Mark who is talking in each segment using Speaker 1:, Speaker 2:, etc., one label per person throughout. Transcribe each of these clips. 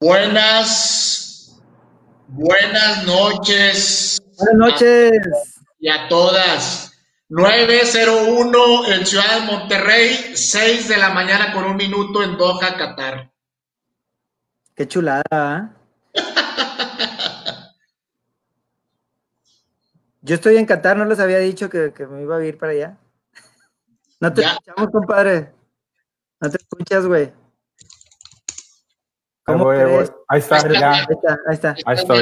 Speaker 1: Buenas, buenas noches.
Speaker 2: Buenas noches.
Speaker 1: y a todas. 901 en Ciudad de Monterrey, 6 de la mañana con un minuto en Doha, Qatar.
Speaker 2: Qué chulada. ¿eh? Yo estoy en Qatar, no les había dicho que, que me iba a ir para allá. No te
Speaker 1: Ya.
Speaker 2: escuchamos, compadre. No te escuchas, güey.
Speaker 3: Ahí
Speaker 2: ¿Cómo
Speaker 3: voy, ahí voy.
Speaker 2: crees?
Speaker 3: Ahí está, ya.
Speaker 2: Ahí está, ahí está.
Speaker 3: Ahí estoy.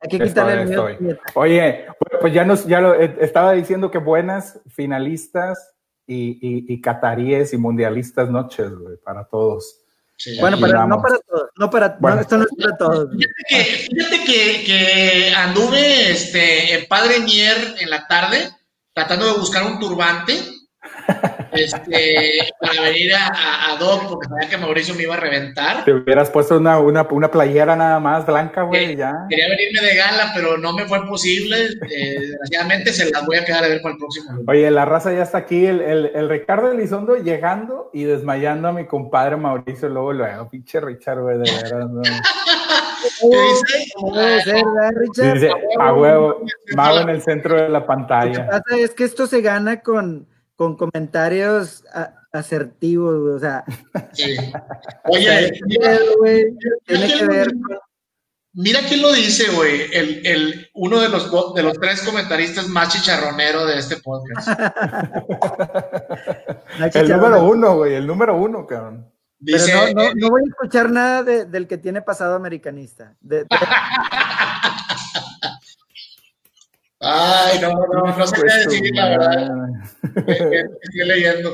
Speaker 2: Hay que quitarle el miedo.
Speaker 3: Oye, pues ya nos, ya lo eh, estaba diciendo que buenas finalistas y, y, y cataríes y mundialistas noches, güey, para todos.
Speaker 1: Sí.
Speaker 2: Bueno, para, no para todos. No para,
Speaker 3: Bueno.
Speaker 2: no, esto no es para todos.
Speaker 1: Fíjate que, fíjate que, que anduve este, en Padre Mier en la tarde tratando de buscar un turbante este, para venir a, a, a Doc porque sabía que Mauricio me iba a reventar.
Speaker 3: Te hubieras puesto una, una, una playera nada más blanca, güey, ya.
Speaker 1: Quería venirme de gala, pero no me fue posible. Eh, desgraciadamente se las voy a quedar a ver para el próximo lunes.
Speaker 3: Oye, la raza ya está aquí, el, el, el Ricardo Elizondo llegando y desmayando a mi compadre Mauricio luego, luego, pinche Richard, güey, de veras, ¿no?
Speaker 1: ¿Qué dice?
Speaker 3: A huevo, mago en el centro de la
Speaker 2: Lo que
Speaker 3: pantalla.
Speaker 2: pasa es que esto se gana con, con comentarios a- asertivos, güey. O sea,
Speaker 1: Sí. Oye, mira,
Speaker 2: güey, tiene que ver con
Speaker 1: mira quién lo dice, güey. El, el, uno de los, de los tres comentaristas más chicharronero de este podcast.
Speaker 3: El número uno, güey, el número uno, cabrón.
Speaker 2: Pero no, no, no voy a escuchar nada de- del que tiene pasado americanista. De- de-
Speaker 1: ay, no, no, no, no sé qué decir, la verdad. Estoy leyendo.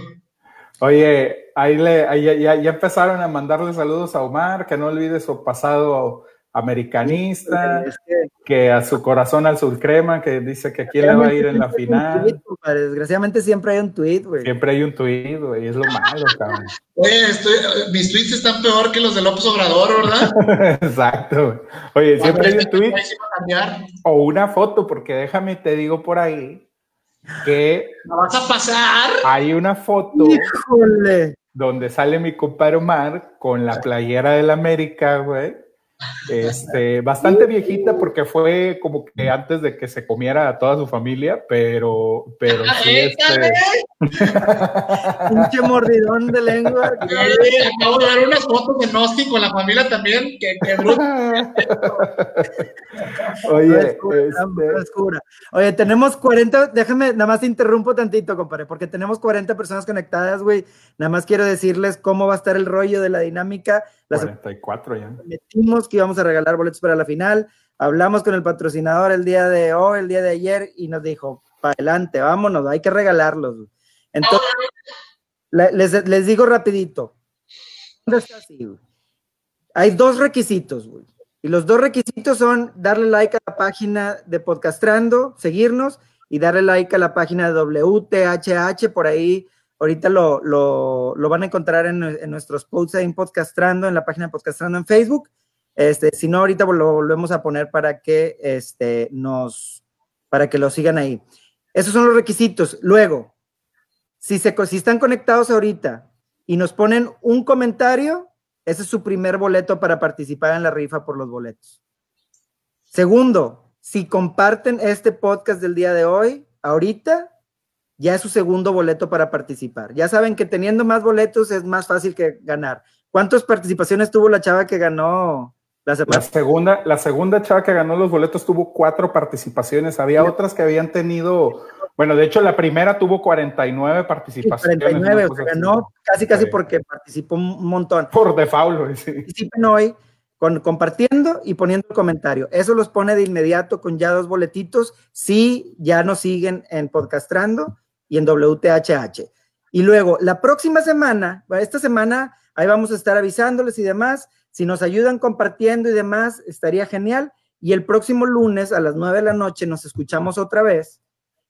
Speaker 3: Oye, ahí, le, ahí ya, ya- ya empezaron a mandarle saludos a Omar, que no olvide su pasado americanista,
Speaker 2: es que-
Speaker 3: que a su corazón al crema, que dice que a quién le va a ir en la final.
Speaker 2: tweet. Desgraciadamente siempre hay un tweet, güey.
Speaker 3: Siempre hay un tuit, güey, es lo malo, cabrón.
Speaker 1: Oye, estoy, mis tweets están peor que los de López Obrador, ¿verdad?
Speaker 3: Exacto. güey. Oye, siempre hay un
Speaker 1: cambiar.
Speaker 3: o una foto, porque déjame te digo por ahí que
Speaker 1: ¿La vas a pasar?
Speaker 3: hay una foto
Speaker 2: Híjole.
Speaker 3: donde sale mi compadre Omar con la playera del América, güey. Este, bastante viejita porque fue como que antes de que se comiera a toda su familia, pero, pero sí,
Speaker 1: Échale.
Speaker 3: este,
Speaker 2: Pinche mordidón de lengua.
Speaker 1: Acabo de ver unas fotos de Nosti con la familia también. Que, que bruto.
Speaker 2: No
Speaker 3: Oye,
Speaker 2: no
Speaker 3: este.
Speaker 2: Oye, tenemos 40, déjame, nada más te interrumpo tantito, compadre, porque tenemos 40 personas conectadas, güey. Nada más quiero decirles cómo va a estar el rollo de la dinámica. La semana
Speaker 3: 44 ya.
Speaker 2: metimos que íbamos a regalar boletos para la final. Hablamos con el patrocinador el día de hoy, el día de ayer, y nos dijo, para adelante, vámonos, hay que regalarlos. güey". Entonces, le- les, les digo rapidito. ¿Dónde está así, güey? Hay dos requisitos, güey. Y los dos requisitos son darle like a la página de Podcastrando, seguirnos y darle like a la página de WTHH. Por ahí, ahorita lo, lo, van a encontrar en, nuestros posts en Podcastrando, en la página de Podcastrando en Facebook. Este, si no, ahorita lo volvemos a poner para que este, nos, para que lo sigan ahí. Esos son los requisitos. Luego, si, se, si están conectados ahorita y nos ponen un comentario, ese es su primer boleto para participar en la rifa por los boletos. Segundo, si comparten este podcast del día de hoy, ahorita, ya es su segundo boleto para participar. Ya saben que teniendo más boletos es más fácil que ganar. ¿Cuántas participaciones tuvo la chava que ganó la
Speaker 3: La segunda, la segunda chava que ganó los boletos tuvo cuatro participaciones. Había otras que habían tenido, bueno, de hecho la primera tuvo 49
Speaker 2: Sí,
Speaker 3: participaciones.
Speaker 2: 49,
Speaker 3: una
Speaker 2: o sea,
Speaker 3: cosa así.
Speaker 2: ganó casi casi
Speaker 3: Sí.
Speaker 2: porque participó un montón.
Speaker 3: Por default, sí.
Speaker 2: participen hoy con, compartiendo y poniendo el comentario. Eso los pone de inmediato con ya dos boletitos si ya nos siguen en Podcastrando y en WTHH. Y luego, la próxima semana, esta semana, ahí vamos a estar avisándoles y demás. Si nos ayudan compartiendo y demás, estaría genial. Y el próximo lunes a las 9 de la noche nos escuchamos otra vez.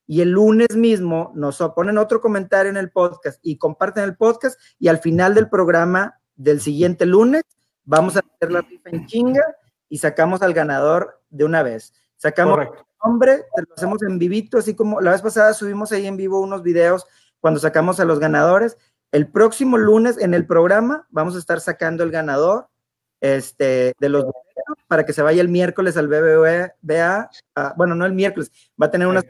Speaker 2: Y el lunes mismo nos ponen otro comentario en el podcast y comparten el podcast. Y al final del programa del siguiente lunes, vamos a hacer la rifa en chinga y sacamos al ganador de una vez. Sacamos
Speaker 3: Correcto.
Speaker 2: Nombre, te lo hacemos en vivito, así como la vez pasada subimos ahí en vivo unos videos cuando sacamos a los ganadores. El próximo lunes en el programa vamos a estar sacando el ganador este, de los para que se vaya el miércoles al BBVA, bueno, no el miércoles, va a tener unas...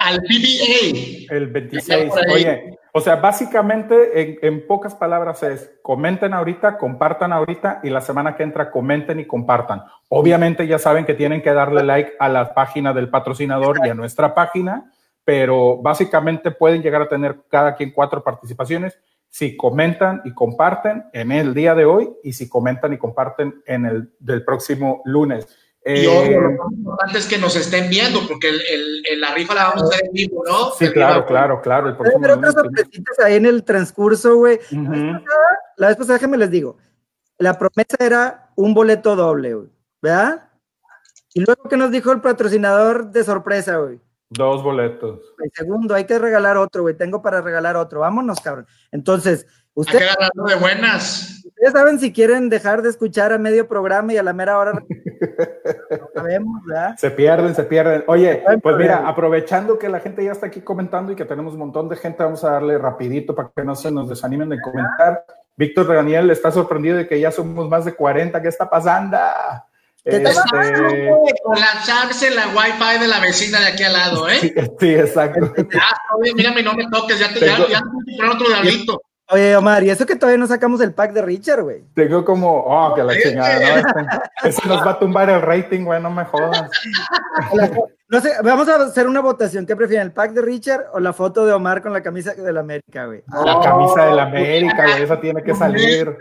Speaker 1: Al BBA.
Speaker 3: El 26. Oye, o sea, básicamente, en, en, pocas palabras es, comenten ahorita, compartan ahorita y la semana que entra comenten y compartan. Obviamente ya saben que tienen que darle like a la página del patrocinador y a nuestra página, pero básicamente pueden llegar a tener cada quien cuatro participaciones si comentan y comparten en el día de hoy y si comentan y comparten en el del próximo lunes.
Speaker 1: y eh, lo más importante es que nos estén viendo, porque el, la rifa la vamos a hacer en vivo, ¿no?
Speaker 3: Sí, claro, claro, claro.
Speaker 2: Pero otras sorpresitas ahí en el transcurso, güey. La vez pasada, déjame les digo, la promesa era un boleto doble, güey, ¿verdad? Y luego, ¿qué nos dijo el patrocinador de sorpresa, güey?
Speaker 3: Dos boletos.
Speaker 2: El segundo, hay que regalar otro, güey. Tengo para regalar otro. Vámonos, cabrón. Entonces, ustedes.
Speaker 1: de buenas.
Speaker 2: Ustedes saben si quieren dejar de escuchar a medio programa y a la mera hora. no sabemos, ¿verdad?
Speaker 3: Se pierden, se pierden. Oye, pues mira, aprovechando que la gente ya está aquí comentando y que tenemos un montón de gente, vamos a darle rapidito para que no se nos desanimen de comentar. Víctor Daniel está sorprendido de que ya somos más de 40. ¿Qué está pasando?
Speaker 1: Este... Colapsarse la wifi de la vecina de aquí al lado, ¿eh?
Speaker 3: Sí, exacto.
Speaker 1: oye, mírame, no me toques, ya te Tengo... ya, ya otro diablito.
Speaker 2: Oye, Omar, y eso que todavía no sacamos el pack de Richard, güey.
Speaker 3: Tengo como, oh, que la chingada, ¿no? Eso nos va a tumbar el rating, güey, no me jodas.
Speaker 2: No sé, vamos a hacer una votación. ¿Qué prefieren, el pack de Richard o la foto de Omar con la camisa de la América, güey?
Speaker 3: La camisa de la América, güey, esa tiene que salir.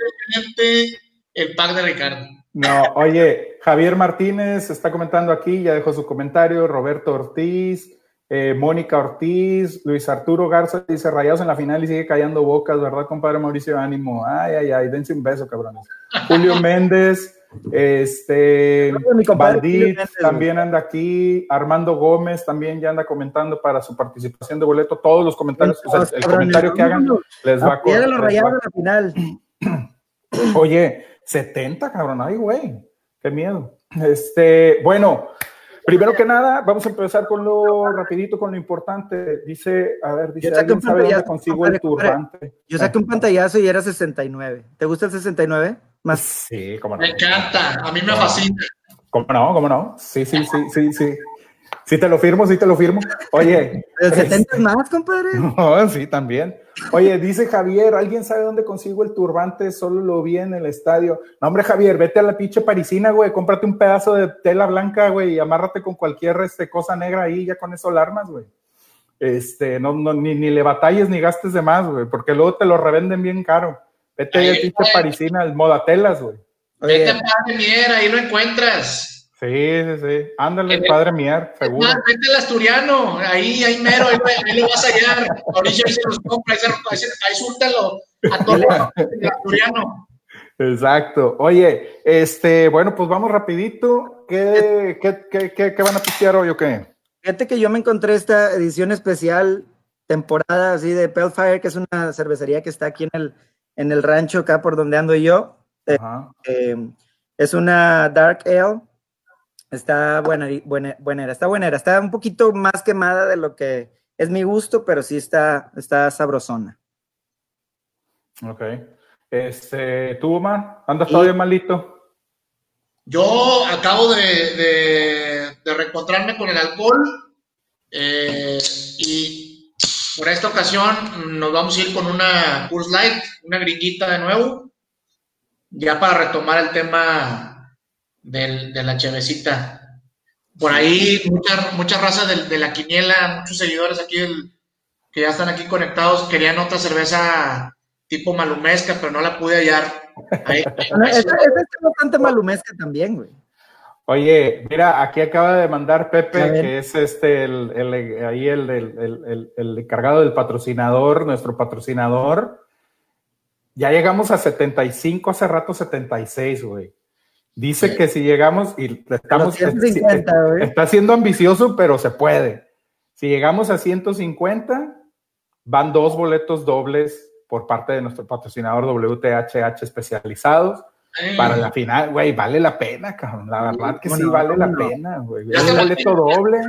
Speaker 1: El pack de Ricardo.
Speaker 3: No, oye, Javier Martínez está comentando aquí, ya dejó su comentario, Roberto Ortiz, eh, Mónica Ortiz, Luis Arturo Garza dice rayados en la final y sigue callando bocas, ¿verdad, compadre Mauricio? Ánimo, ay, ay, ay, dense un beso, cabrones. Julio Méndez, este, Valdit también anda aquí, Armando Gómez también ya anda comentando para su participación de boleto, todos los comentarios, o sea, el comentario que hagan les va a...
Speaker 2: los rayados en la final.
Speaker 3: Oye, 70, cabrón, ay, güey, qué miedo. Este, bueno, primero que nada, vamos a empezar con lo rapidito, con lo importante. Dice, a ver, dice, ¿alguien sabe dónde consigo el turbante?
Speaker 2: Yo saqué un pantallazo y era 69. ¿Te gusta el 69? Más.
Speaker 3: Sí, cómo no.
Speaker 1: Me encanta, a mí me fascina.
Speaker 3: ¿Cómo no? ¿Cómo no? Sí, sí, sí, sí, sí. Sí te lo firmo, sí te lo firmo. Oye.
Speaker 2: ¿El 70 es más, compadre?
Speaker 3: No, sí, también. Oye, dice Javier, ¿alguien sabe dónde consigo el turbante? Solo lo vi en el estadio. No, hombre, Javier, vete a la pinche parisina, güey, cómprate un pedazo de tela blanca, güey, y amárrate con cualquier este, cosa negra ahí, ya con eso alarmas, güey. Este, no, no, ni, ni le batalles ni gastes de más, güey, porque luego te lo revenden bien caro. Vete ahí a pinche parisina, el modatelas, güey.
Speaker 1: Vete a ahí lo encuentras.
Speaker 3: Sí, sí, sí. Ándale, padre Mier, seguro.
Speaker 1: vete al asturiano, ahí, ahí mero, ahí, ahí lo vas a hallar. Ahorita ahí se los compra, ahí, ahí, ahí súltalo a todo el asturiano.
Speaker 3: Exacto. Oye, este, bueno, pues vamos rapidito. ¿Qué, qué, qué, qué, qué van a pistear hoy o qué?
Speaker 2: Fíjate que yo me encontré esta edición especial, temporada así de Fire, que es una cervecería que está aquí en el, en el rancho, acá por donde ando yo. Ajá. Eh, es una Dark Ale Está buena, buena, buena, está buena, está un poquito más quemada de lo que es mi gusto, pero sí está, está sabrosona.
Speaker 3: Ok. Este, ¿tú, Omar? ¿Andas todavía malito?
Speaker 1: Yo acabo de, de, reencontrarme con el alcohol eh, y por esta ocasión nos vamos a ir con una Curse Light, una gringuita de nuevo, ya para retomar el tema del, de la chevecita. Por ahí mucha, mucha raza de, la quiniela, muchos seguidores aquí que ya están aquí conectados, querían otra cerveza tipo malumesca, pero no la pude hallar.
Speaker 2: es bastante malumesca también, güey.
Speaker 3: Oye, mira, aquí acaba de mandar Pepe, que es este, el, el ahí el, el, el, encargado del patrocinador, nuestro patrocinador. Ya llegamos a 75, hace rato 76, güey. Dice que si llegamos y estamos, está siendo ambicioso, pero se puede. Si llegamos a 150, van dos boletos dobles por parte de nuestro patrocinador WTHH especializados para la final, güey, vale la pena, cabrón. La verdad que sí vale la pena, güey. Un boleto doble.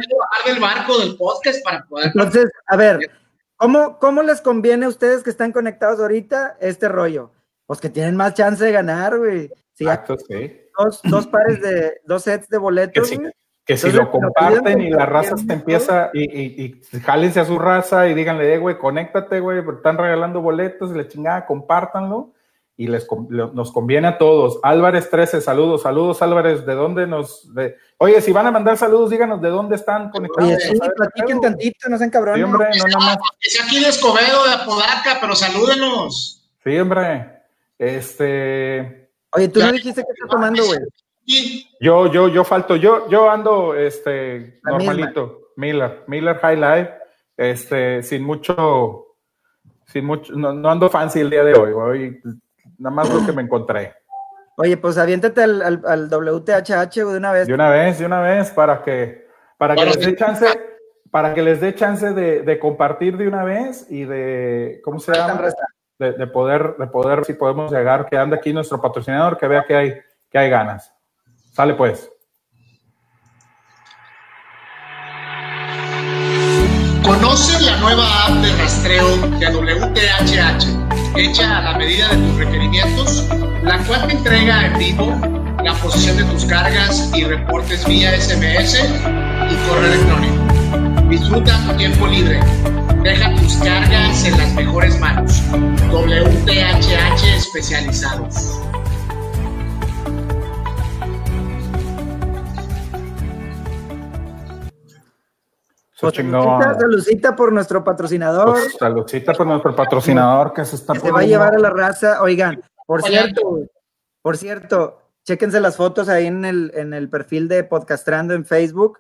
Speaker 1: el barco del podcast para poder.
Speaker 2: Entonces, a ver, ¿cómo, ¿cómo les conviene a ustedes que están conectados ahorita este rollo? Pues que tienen más chance de ganar, güey. Exacto, sí. Dos, dos pares de, dos sets de boletos.
Speaker 3: Que si, lo comparten y la raza se empieza y, y, y, jálense a su raza y díganle, eh, güey, conéctate, güey, están regalando boletos y la chingada, compártanlo y les, nos conviene a todos. Álvarez 13, saludos, saludos Álvarez, ¿de dónde nos...? De, oye, si van a mandar saludos, díganos de dónde están conectados.
Speaker 2: Oye, sí, platiquen tantito, no sean cabrones.
Speaker 1: Sí, hombre, no nada más. Es aquí de Escobedo, de Apodaca, pero salúdenos.
Speaker 3: Sí, hombre, este...
Speaker 2: Oye, tú no dijiste que estás tomando, güey.
Speaker 3: Yo, yo, yo falto, yo, yo ando, este, normalito, Miller, Miller High Life, este, sin mucho, sin mucho, no, no ando fancy el día de hoy, güey Nada más lo que me encontré.
Speaker 2: Oye, pues aviéntate al, al, WTHH de una vez.
Speaker 3: De una vez, de una vez, para que, para que les dé chance, para que les dé chance de, compartir de una vez y de, ¿cómo se llama? De, poder, de poder, si podemos llegar, que ande aquí nuestro patrocinador, que vea que hay, que hay ganas. Sale pues.
Speaker 1: Conoce la nueva app de rastreo de WTHH hecha a la medida de tus requerimientos, la cual te entrega en vivo la posición de tus cargas y reportes vía SMS y correo electrónico. Disfruta tu tiempo libre. Deja tus cargas en las mejores manos. WTHH especializados.
Speaker 2: Saludcita, por nuestro patrocinador.
Speaker 3: Pues, saludcita por nuestro patrocinador que se está
Speaker 2: Se va a llevar a la raza. Oigan, por cierto, por cierto, chéquense las fotos ahí en el, en el perfil de Podcastrando en Facebook.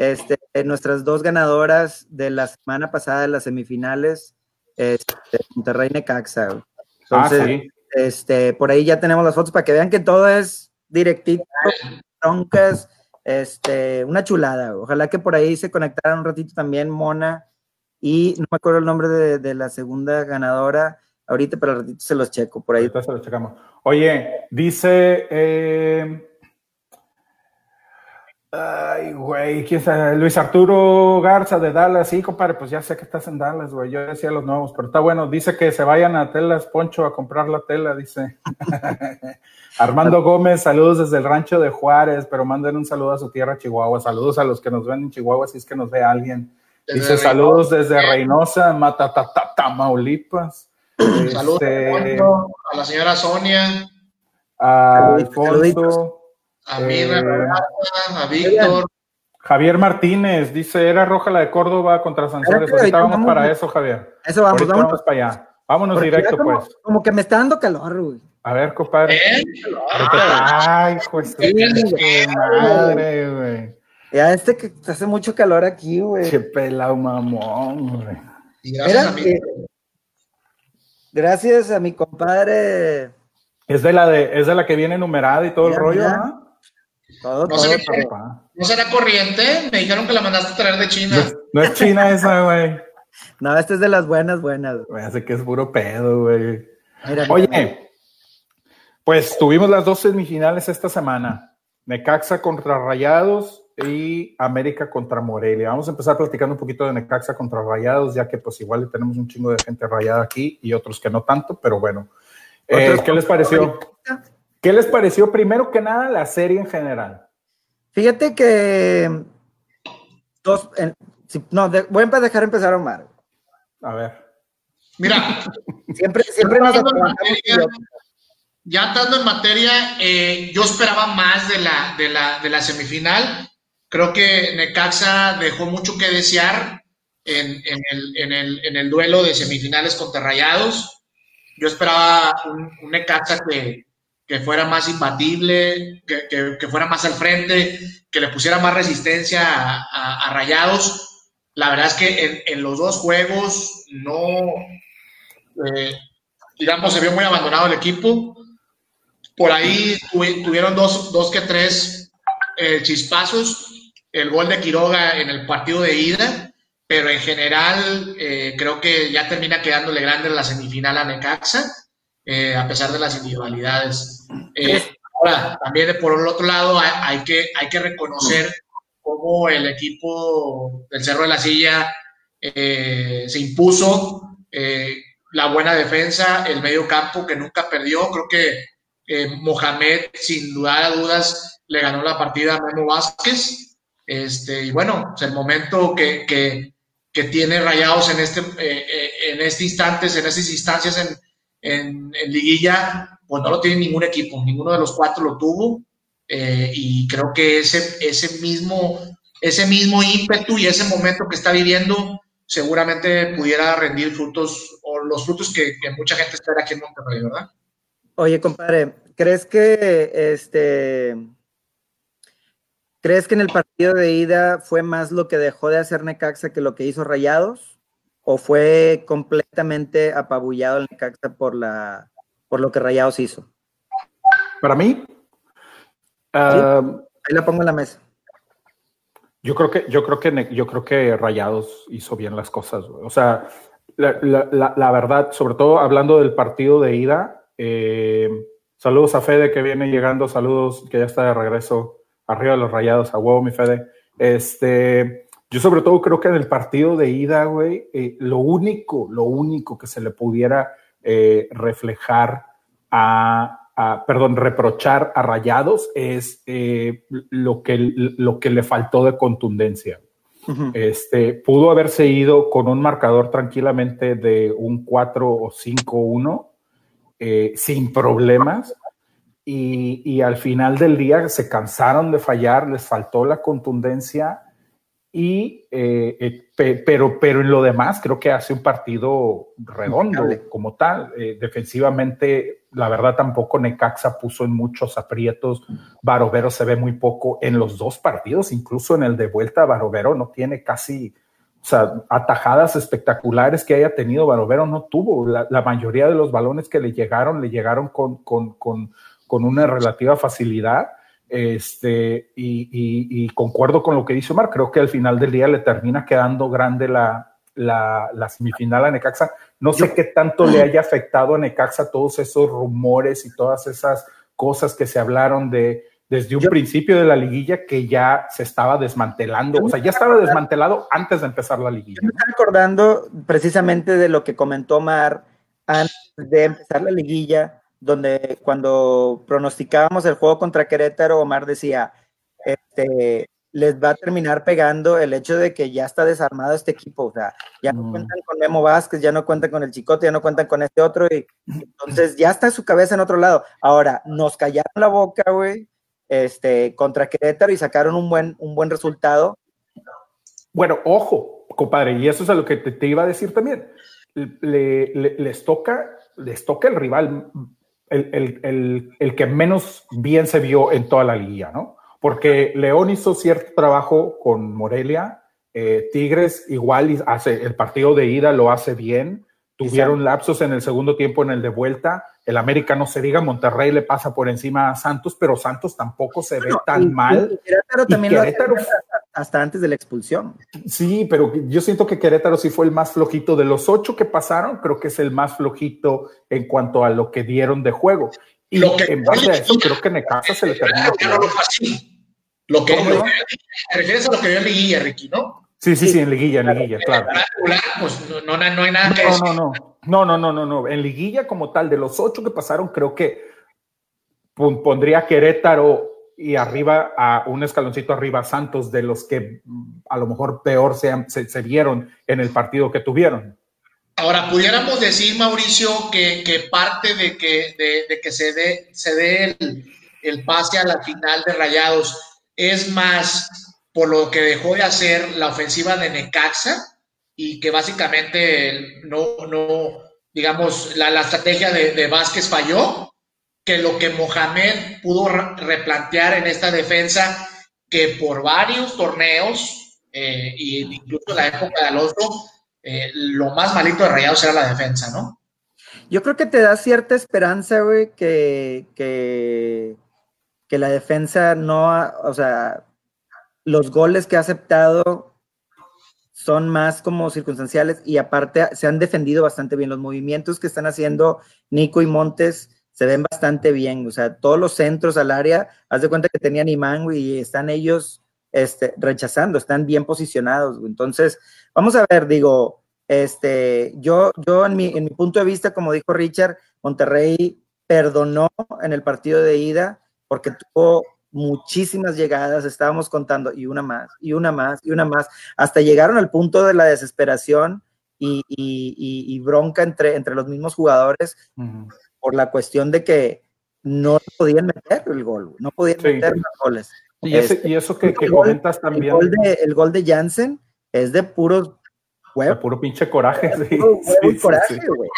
Speaker 2: Este, nuestras dos ganadoras de la semana pasada de las semifinales, este, Monterrey Necaxa. Ah, Entonces, este, por ahí ya tenemos las fotos para que vean que todo es directito, troncas este, una chulada. Ojalá que por ahí se conectaran un ratito también Mona y no me acuerdo el nombre de, la segunda ganadora ahorita, pero al ratito se los checo por ahí.
Speaker 3: Ahorita se los checamos. Oye, dice. Eh, ay, güey, ¿quién sabe? Luis Arturo Garza de Dallas. Sí, compadre, pues ya sé que estás en Dallas, güey. Yo decía los nuevos, pero está bueno. Dice que se vayan a Telas Poncho a comprar la tela, dice. Armando Gómez, saludos desde el rancho de Juárez, pero manden un saludo a su tierra, Chihuahua. Saludos a los que nos ven en Chihuahua, si es que nos ve alguien. Dice saludos desde Reynosa, Matatata, Tamaulipas.
Speaker 1: Saludos este, a la señora Sonia.
Speaker 3: A Alfonso.
Speaker 1: A mí, eh, a Víctor.
Speaker 3: Javier Martínez dice, era roja la de Córdoba contra Sanzores. Ahorita vamos para eso, Javier.
Speaker 2: Eso vamos,
Speaker 3: vamos para allá. Vámonos directo, pues.
Speaker 2: Como que me está dando calor, güey.
Speaker 3: A ver, compadre. ¿Eh? Ay, pues qué madre, güey.
Speaker 2: Ya este que hace mucho calor aquí, güey.
Speaker 3: Qué pelado mamón, güey.
Speaker 2: Gracias, a gracias a mi compadre.
Speaker 3: Es de la de, es de la que viene numerada y todo el rollo, ¿no?
Speaker 1: Todo, no, todo, ¿No será corriente? Me dijeron que la mandaste a traer de China.
Speaker 3: No, es China esa, güey.
Speaker 2: No, esta es de las buenas, buenas.
Speaker 3: Me hace que es puro pedo, güey. Oye, pues tuvimos las dos semifinales esta semana. Necaxa contra Rayados y América contra Morelia. Vamos a empezar platicando un poquito de Necaxa contra Rayados, ya que pues igual tenemos un chingo de gente rayada aquí y otros que no tanto, pero bueno. Eh, ¿Qué les pareció? ¿Qué les pareció primero que nada la serie en general?
Speaker 2: Fíjate que dos, no, voy a dejar empezar Omar.
Speaker 3: A ver.
Speaker 1: Mira,
Speaker 2: siempre, siempre nos
Speaker 1: ya estando en materia, eh, yo esperaba más de la, de, la, de la semifinal. Creo que Necaxa dejó mucho que desear en, en, el, en, el, en el, duelo de semifinales contra Rayados. Yo esperaba un, Necaxa que, que, fuera más imbatible, que, que, fuera más al frente, que le pusiera más resistencia a, Rayados. La verdad es que en, los dos juegos no, eh, digamos, se vio muy abandonado el equipo. Por ahí tuvieron dos, dos que tres eh, chispazos, el gol de Quiroga en el partido de ida, pero en general eh, creo que ya termina quedándole grande la semifinal a Necaxa, eh, a pesar de las individualidades. ahora, también por el otro lado hay, que, hay que reconocer cómo el equipo del Cerro de la Silla se impuso, la buena defensa, el medio campo que nunca perdió, creo que Eh, Mohamed, sin lugar a dudas, le ganó la partida a Memo Vázquez. Este, y bueno, es el momento que, que, que, tiene Rayados en este, eh, eh, en este instante, en estas instancias en, en, liguilla, pues no lo tiene ningún equipo, ninguno de los cuatro lo tuvo. y creo que ese, ese, mismo, ese mismo ímpetu y ese momento que está viviendo seguramente pudiera rendir frutos o los frutos que, que mucha gente espera aquí en Monterrey, ¿verdad?
Speaker 2: Oye, compadre, ¿crees que este crees que en el partido de ida fue más lo que dejó de hacer Necaxa que lo que hizo Rayados? ¿O fue completamente apabullado el Necaxa por la por lo que Rayados hizo?
Speaker 3: Para mí,
Speaker 2: um, ahí la pongo en la mesa.
Speaker 3: Yo creo que, yo creo que, yo creo que Rayados hizo bien las cosas. O sea, la, la, la, verdad, sobre todo hablando del partido de ida, eh, saludos a Fede que viene llegando, saludos que ya está de regreso arriba de los rayados, a huevo mi Fede. Este, yo sobre todo creo que en el partido de ida, güey, eh, lo único, lo único que se le pudiera eh, reflejar a, perdón, reprochar a Rayados es lo, que, lo que le faltó de contundencia. Este, pudo haberse ido con un marcador tranquilamente de un 4 o 5-1 eh, sin problemas y, al final del día se cansaron de fallar, les faltó la contundencia y eh, eh, pero, pero en lo demás creo que hace un partido redondo como tal. defensivamente, la verdad tampoco Necaxa puso en muchos aprietos. Barovero se ve muy poco en los dos partidos, incluso en el de vuelta Barovero no tiene casi o sea, atajadas espectaculares que haya tenido Barovero no tuvo. La, mayoría de los balones que le llegaron, le llegaron con, con, con, con una relativa facilidad. Este, y, y, concuerdo con lo que dice Omar, creo que al final del día le termina quedando grande la, la, la semifinal a Necaxa. No sé qué tanto le haya afectado a Necaxa todos esos rumores y todas esas cosas que se hablaron de, desde un principio de la liguilla que ya se estaba desmantelando, o sea, ya estaba desmantelado antes de empezar la liguilla.
Speaker 2: me estoy acordando precisamente de lo que comentó Mar antes de empezar la liguilla, donde cuando pronosticábamos el juego contra Querétaro, Omar decía, este, les va a terminar pegando el hecho de que ya está desarmado este equipo, o sea, ya no cuentan con Memo Vázquez, ya no cuentan con el Chicote, ya no cuentan con este otro, y entonces ya está su cabeza en otro lado. Ahora, nos callaron la boca, güey, este, contra Querétaro y sacaron un buen, un buen resultado.
Speaker 3: Bueno, ojo, compadre, y eso es a lo que te, iba a decir también. les, toca, les toca el rival, el, el, que menos bien se vio en toda la liga, ¿no? Porque León hizo cierto trabajo con Morelia, eh, Tigres igual hace el partido de ida lo hace bien, tuvieron lapsos en el segundo tiempo en el de vuelta, el América no se diga, Monterrey le pasa por encima a Santos, pero Santos tampoco se ve tan mal.
Speaker 2: Querétaro también lo hasta antes de la expulsión.
Speaker 3: Sí, pero yo siento que Querétaro sí fue el más flojito de los ocho que pasaron, creo que es el más flojito en cuanto a lo que dieron de juego. Y lo que, en base a eso, creo que en casa se le terminó.
Speaker 1: Lo que, lo que, te refieres a lo que vio en Liguilla, Ricky, ¿no?
Speaker 3: Sí, sí, sí, en Liguilla, en Liguilla, claro.
Speaker 1: Pues no, no, no hay nada que
Speaker 3: no, no, no. No, no, no, no, no. En liguilla como tal, de los ocho que pasaron, creo que pondría Querétaro y arriba a un escaloncito arriba Santos de los que mm, a lo mejor peor se, se, vieron en el partido que tuvieron.
Speaker 1: Ahora, pudiéramos decir, Mauricio, que, que parte de que, de, que se dé, se dé el, el, pase a la final de Rayados es más por lo que dejó de hacer la ofensiva de Necaxa, y que básicamente no, no digamos, la, la estrategia de, de, Vázquez falló, que lo que Mohamed pudo replantear en esta defensa, que por varios torneos, eh, incluso en la época de Alonso, eh, lo más malito de Rayados era la defensa, ¿no?
Speaker 2: Yo creo que te da cierta esperanza, güey, que, que, que la defensa no, o sea, los goles que ha aceptado son más como circunstanciales y aparte se han defendido bastante bien. Los movimientos que están haciendo Nico y Montes se ven bastante bien. O sea, todos los centros al área, haz de cuenta que tenían imán y están ellos este, rechazando, están bien posicionados. Entonces, vamos a ver, digo, este, yo, yo en mi, en mi punto de vista, como dijo Richard, Monterrey perdonó en el partido de ida porque tuvo muchísimas llegadas, estábamos contando, y una más, y una más, y una más, hasta llegaron al punto de la desesperación y, bronca entre, entre los mismos jugadores por la cuestión de que no podían meter el gol, no podían meter los goles.
Speaker 3: Y, este, eso que, comentas también.
Speaker 2: El gol, de, el gol de Jansen es de puro
Speaker 3: De puro pinche coraje, sí. coraje, güey.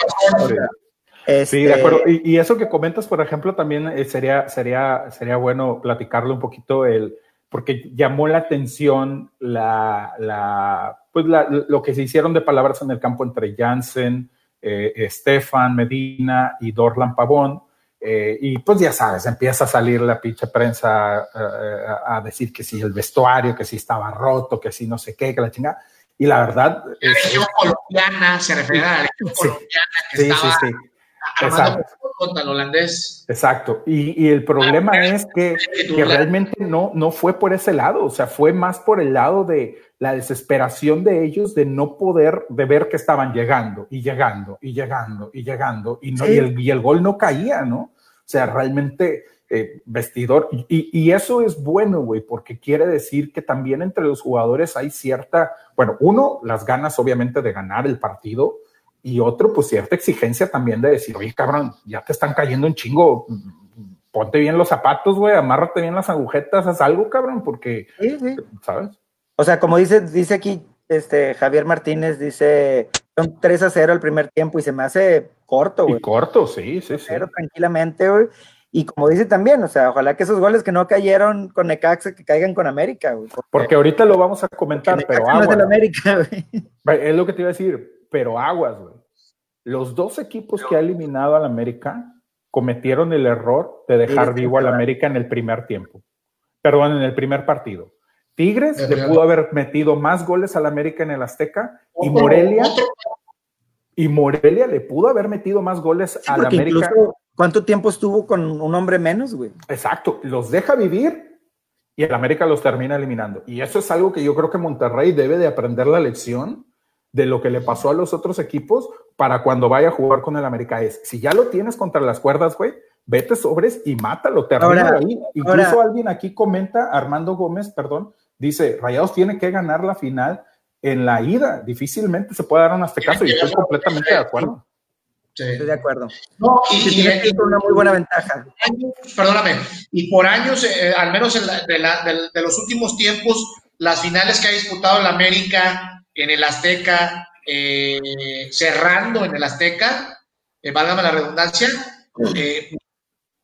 Speaker 3: Sí, de este acuerdo. Y, eso que comentas, por ejemplo, también eh, sería, sería, sería bueno platicarlo un poquito, el, porque llamó la atención la, la, pues lo que se hicieron de palabras en el campo entre Jansen, eh, Estefan, Medina y Dorlan Pavón. Eh, y pues ya sabes, empieza a salir la pinche prensa a decir que si el vestuario, que si estaba roto, que si no sé qué, que la chingada. Y la verdad.
Speaker 1: La región colombiana se refiere a la región colombiana que sí, estaba sí, sí. Exacto. contra el holandés.
Speaker 3: Exacto. Y, y el problema es que, que, realmente no, no fue por ese lado, o sea, fue más por el lado de la desesperación de ellos de no poder, de ver que estaban llegando y llegando y llegando y llegando y, no, y, el, y el gol no caía, ¿no? O sea, realmente eh, vestidor. Y, y, eso es bueno, güey, porque quiere decir que también entre los jugadores hay cierta, bueno, uno, las ganas obviamente de ganar el partido, y otro, pues cierta exigencia también de decir, oye, cabrón, ya te están cayendo un chingo, ponte bien los zapatos, güey, amárrate bien las agujetas, haz algo, cabrón, porque, ¿sabes?
Speaker 2: O sea, como dice, dice aquí este Javier Martínez, dice, son 3 a 0 el primer tiempo y se me hace corto, güey.
Speaker 3: Corto, sí, sí, sí.
Speaker 2: Pero tranquilamente, güey. Y como dice también, o sea, ojalá que esos goles que no cayeron con Necaxa, que caigan con América, güey.
Speaker 3: Porque, ahorita lo vamos a comentar, pero
Speaker 2: agua. No es América, güey.
Speaker 3: Es lo que te iba a decir pero aguas, güey. Los dos equipos que ha eliminado al América cometieron el error de dejar vivo al América en el primer tiempo. Perdón, en el primer partido. Tigres le pudo haber metido más goles al América en el Azteca y Morelia y Morelia le pudo haber metido más goles al América.
Speaker 2: ¿Cuánto tiempo estuvo con un hombre menos, güey?
Speaker 3: Exacto, los deja vivir y el América los termina eliminando. Y eso es algo que yo creo que Monterrey debe de aprender la lección de lo que le pasó a los otros equipos para cuando vaya a jugar con el América es, si ya lo tienes contra las cuerdas, güey, vete sobres y mátalo, termina ahí. Incluso alguien aquí comenta, Armando Gómez, perdón, dice, Rayados tiene que ganar la final en la ida, difícilmente se puede dar un aztecaso y estoy completamente de acuerdo.
Speaker 2: Estoy de acuerdo. No, y, es una muy buena ventaja.
Speaker 1: Perdóname, y por años, eh, al menos de, de, los últimos tiempos, las finales que ha disputado el América en el Azteca, eh, cerrando en el Azteca, eh, válgame la redundancia. Eh,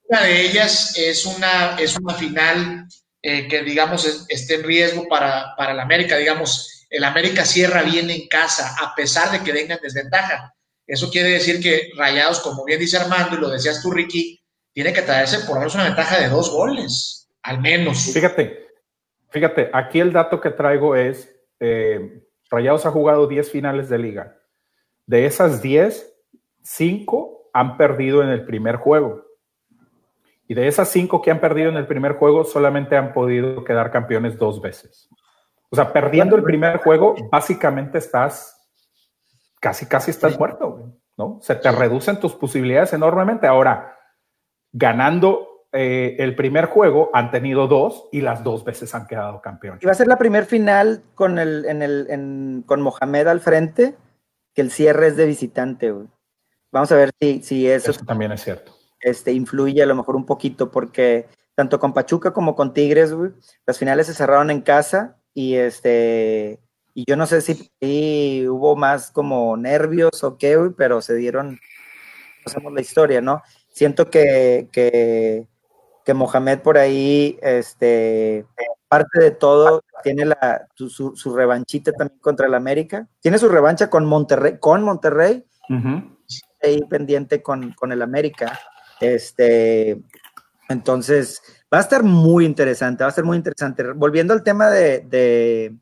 Speaker 1: una de ellas es una, es una final que, digamos, esté en riesgo para, para el América. Digamos, el América cierra bien en casa, a pesar de que venga en desventaja. Eso quiere decir que Rayados, como bien dice Armando y lo decías tú, Ricky, tiene que traerse por lo menos una ventaja de dos goles, al menos.
Speaker 3: Fíjate, fíjate, aquí el dato que traigo es, Rayados ha jugado 10 finales de liga. De esas 10, 5 han perdido en el primer juego. Y de esas 5 que han perdido en el primer juego, solamente han podido quedar campeones dos veces. O sea, perdiendo el primer juego, básicamente estás, casi, casi estás muerto, ¿no? Se te reducen tus posibilidades enormemente. Ahora, ganando eh, el primer juego han tenido dos y las dos veces han quedado campeones.
Speaker 2: Y va a ser la primer final con, el, en el, con Mohamed al frente, que el cierre es de visitante. Vamos a ver si, si eso,
Speaker 3: también es cierto.
Speaker 2: Este, influye a lo mejor un poquito, porque tanto con Pachuca como con Tigres, las finales se cerraron en casa y este y yo no sé si hubo más como nervios o qué, pero se dieron, hacemos la historia, ¿no? Siento que, que que Mohamed por ahí, este, parte de todo, tiene la, su, su, revanchita también contra el América. Tiene su revancha con Monterrey, con Monterrey, ahí pendiente con, con, el América. Este, entonces, va a estar muy interesante, va a ser muy interesante. Volviendo al tema de, de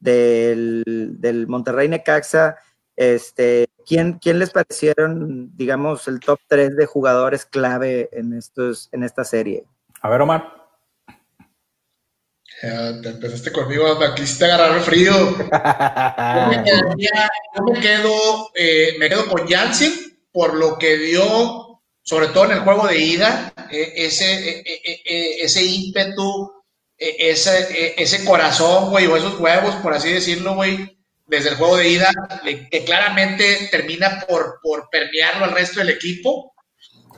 Speaker 2: del, del Monterrey Necaxa, este, ¿quién, ¿Quién les parecieron, digamos, el top 3 de jugadores clave en, estos, en esta serie?
Speaker 3: A ver, Omar.
Speaker 1: te empezaste conmigo, me quisiste agarrar el frío. yo me, quedo, eh, me quedo con Jansen por lo que dio sobre todo en el juego de ida, e, ese, e, e, ese ímpetu, ese, ese corazón, güey, o esos huevos, por así decirlo, güey, desde el juego de ida, que claramente termina por, por permearlo al resto del equipo.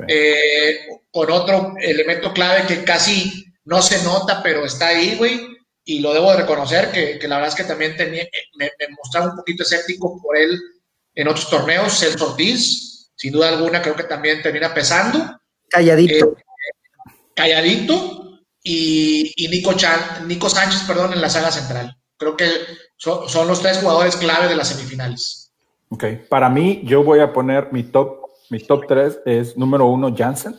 Speaker 1: Eh, con otro elemento clave que casi no se nota, pero está ahí, güey, y lo debo de reconocer, que, la verdad es que también tenía, me, mostraba un poquito escéptico por él en otros torneos, Celso Ortiz, sin duda alguna creo que también termina pesando.
Speaker 2: Calladito.
Speaker 1: Eh, calladito, y, Nico, Nico Sánchez, perdón, en la sala central. Creo que son, los tres jugadores clave de las semifinales.
Speaker 3: Ok, para mí yo voy a poner mi top, mi top tres es número uno Jansen,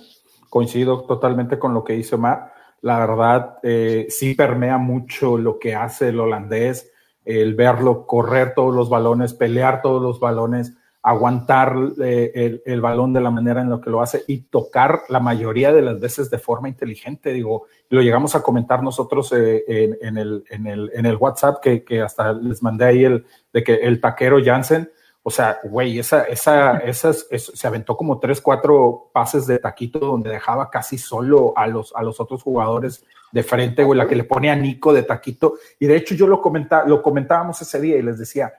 Speaker 3: coincido totalmente con lo que dice Omar, la verdad eh, sí permea mucho lo que hace el holandés, el verlo correr todos los balones, pelear todos los balones, aguantar eh, el, balón de la manera en la que lo hace y tocar la mayoría de las veces de forma inteligente. Digo, lo llegamos a comentar nosotros eh, en, el, en, el, en, el, WhatsApp que, que, hasta les mandé ahí el de que el taquero Jansen, o sea, güey, esa, esa, esas, se aventó como tres, cuatro pases de taquito donde dejaba casi solo a los, a los otros jugadores de frente, güey, la que le pone a Nico de taquito. Y de hecho yo lo, comenta, lo comentábamos ese día y les decía,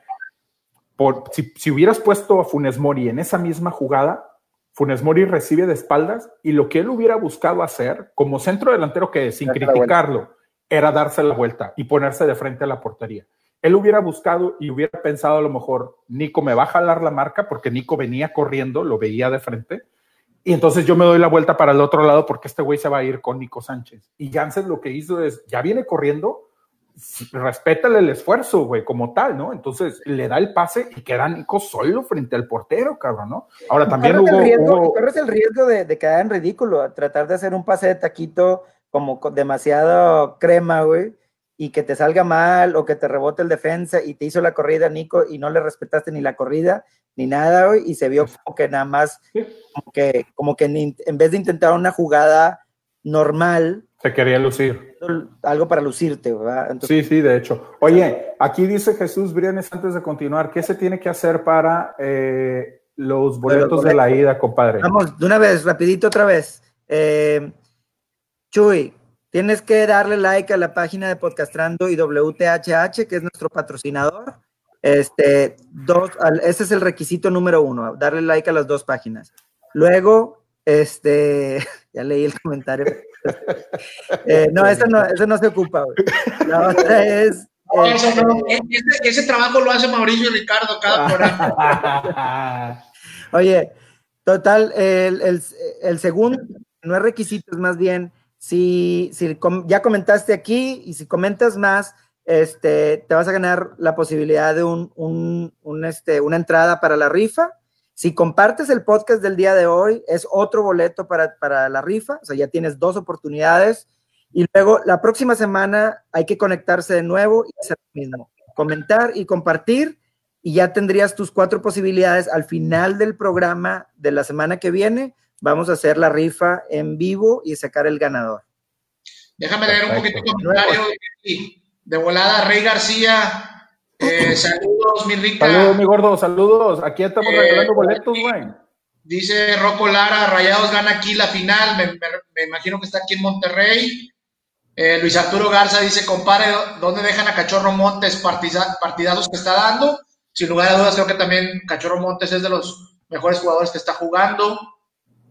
Speaker 3: si, hubieras puesto a Funes Mori en esa misma jugada, Funes Mori recibe de espaldas y lo que él hubiera buscado hacer como centro delantero que sin criticarlo era darse la vuelta y ponerse de frente a la portería. Él hubiera buscado y hubiera pensado a lo mejor, Nico me va a jalar la marca porque Nico venía corriendo, lo veía de frente, y entonces yo me doy la vuelta para el otro lado porque este güey se va a ir con Nico Sánchez. Y Jansen lo que hizo es, ya viene corriendo, respétale el esfuerzo, güey, como tal, ¿no? Entonces le da el pase y queda Nico solo frente al portero, cabrón, ¿no? Ahora también hubo,
Speaker 2: el riesgo, el riesgo de, de, quedar en ridículo, tratar de hacer un pase de taquito como con demasiado crema, güey, y que te salga mal o que te rebote el defensa y te hizo la corrida, Nico, y no le respetaste ni la corrida ni nada, güey, y se vio como que nada más, como que, como que en vez de intentar una jugada normal,
Speaker 3: se quería lucir.
Speaker 2: Algo para lucirte, ¿verdad?
Speaker 3: sí, sí, de hecho. Oye, aquí dice Jesús Briones antes de continuar, ¿qué se tiene que hacer para eh, los, boletos de la ida, compadre?
Speaker 2: Vamos, de una vez, rapidito otra vez. Eh, Chuy, tienes que darle like a la página de Podcastrando y WTHH, que es nuestro patrocinador. Este, dos, ese es el requisito número uno, darle like a las dos páginas. Luego, este, ya leí el comentario. Eh, no, eso no, eso no se ocupa. La otra es.
Speaker 1: Eh, ese, trabajo lo hace Mauricio y Ricardo cada
Speaker 2: programa. Oye, total, el, el, el, segundo no es requisito, es más bien si, si ya comentaste aquí y si comentas más, este, te vas a ganar la posibilidad de un, un, un este, una entrada para la rifa si compartes el podcast del día de hoy, es otro boleto para, para la rifa, o sea, ya tienes dos oportunidades. Y luego la próxima semana hay que conectarse de nuevo y hacer lo mismo. Comentar y compartir y ya tendrías tus cuatro posibilidades al final del programa de la semana que viene. Vamos a hacer la rifa en vivo y sacar el ganador.
Speaker 1: Déjame leer un poquito de comentario de volada. Rey García eh, saludos, mi rica.
Speaker 3: Saludos, mi gordo, saludos. Aquí estamos regalando boletos, güey.
Speaker 1: Dice Rocco Lara, Rayados gana aquí la final. Me, imagino que está aquí en Monterrey. Eh, Luis Arturo Garza dice, compare, ¿dónde dejan a Cachorro Montes partidazos que está dando? Sin lugar a dudas, creo que también Cachorro Montes es de los mejores jugadores que está jugando.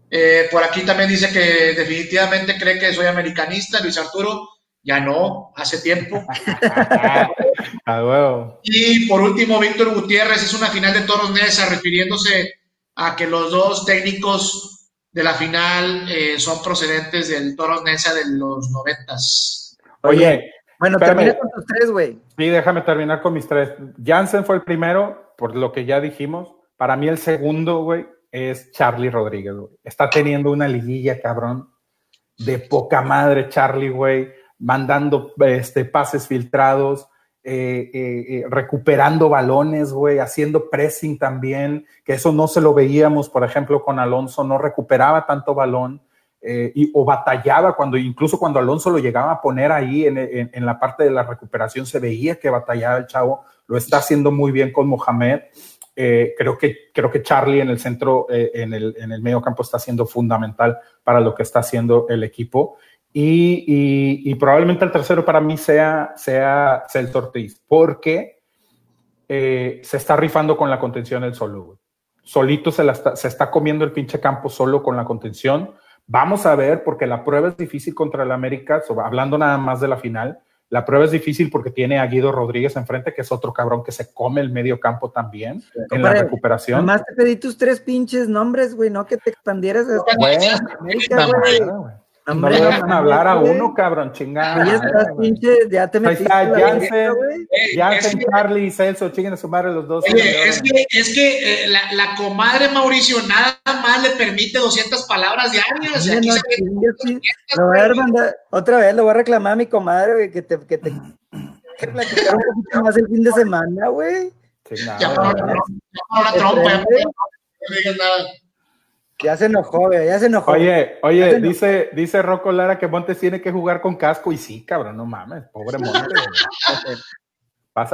Speaker 1: Eh, por aquí también dice que definitivamente cree que soy americanista, Luis Arturo. Ya no, hace tiempo.
Speaker 3: ah,
Speaker 1: Y por último, Víctor Gutiérrez es una final de Toros Nesa, refiriéndose a que los dos técnicos de la final eh, son procedentes del Toros Nesa de los noventas.
Speaker 3: Oye,
Speaker 2: bueno, termina con tus tres, güey.
Speaker 3: Sí, déjame terminar con mis tres. Jansen fue el primero, por lo que ya dijimos. Para mí el segundo, güey, es Charlie Rodríguez, güey. Está teniendo una liguilla, cabrón, de poca madre, Charlie, güey mandando este, pases filtrados, eh, eh, eh, recuperando balones, güey, haciendo pressing también, que eso no se lo veíamos, por ejemplo, con Alonso, no recuperaba tanto balón. y, o batallaba cuando, incluso cuando Alonso lo llegaba a poner ahí en, en, la parte de la recuperación, se veía que batallaba el chavo, lo está haciendo muy bien con Mohamed. Creo, que, creo que Charlie en el centro, en, el, en el medio campo está siendo fundamental para lo que está haciendo el equipo. Y, y, probablemente el tercero para mí sea, sea Celso Ortiz, porque eh, se está rifando con la contención el solo. Solito se, la está, se está comiendo el pinche campo solo con la contención. Vamos a ver, porque la prueba es difícil contra el América, hablando nada más de la final la prueba es difícil porque tiene a Guido Rodríguez enfrente, que es otro cabrón que se come el medio campo también en la recuperación.
Speaker 2: Además te pedí tus tres pinches nombres, güey, no que te expandieras.
Speaker 3: Bueno, no le dejan hablar a uno, cabrón, chingada.
Speaker 2: Ya estás, pinche, ya te metiste.
Speaker 3: Ahí está Jansen, Jansen, Charlie y Celso, chinguen a su madre los dos.
Speaker 1: Oye, es que, es que eh, la, la, comadre Mauricio nada más le permite 200 palabras diarias. Sí, no,
Speaker 2: sí, lo voy a mandar, otra vez lo voy a reclamar a mi comadre, güey, que te, que te que platicar un poquito más el fin de semana, güey.
Speaker 1: Ya para una trompa, ya no digas nada.
Speaker 2: Ya se enojó, ya se enojó.
Speaker 3: Oye, oye, dice, dice Rocco Lara que Montes tiene que jugar con casco y sí, cabrón, no mames, pobre Montes.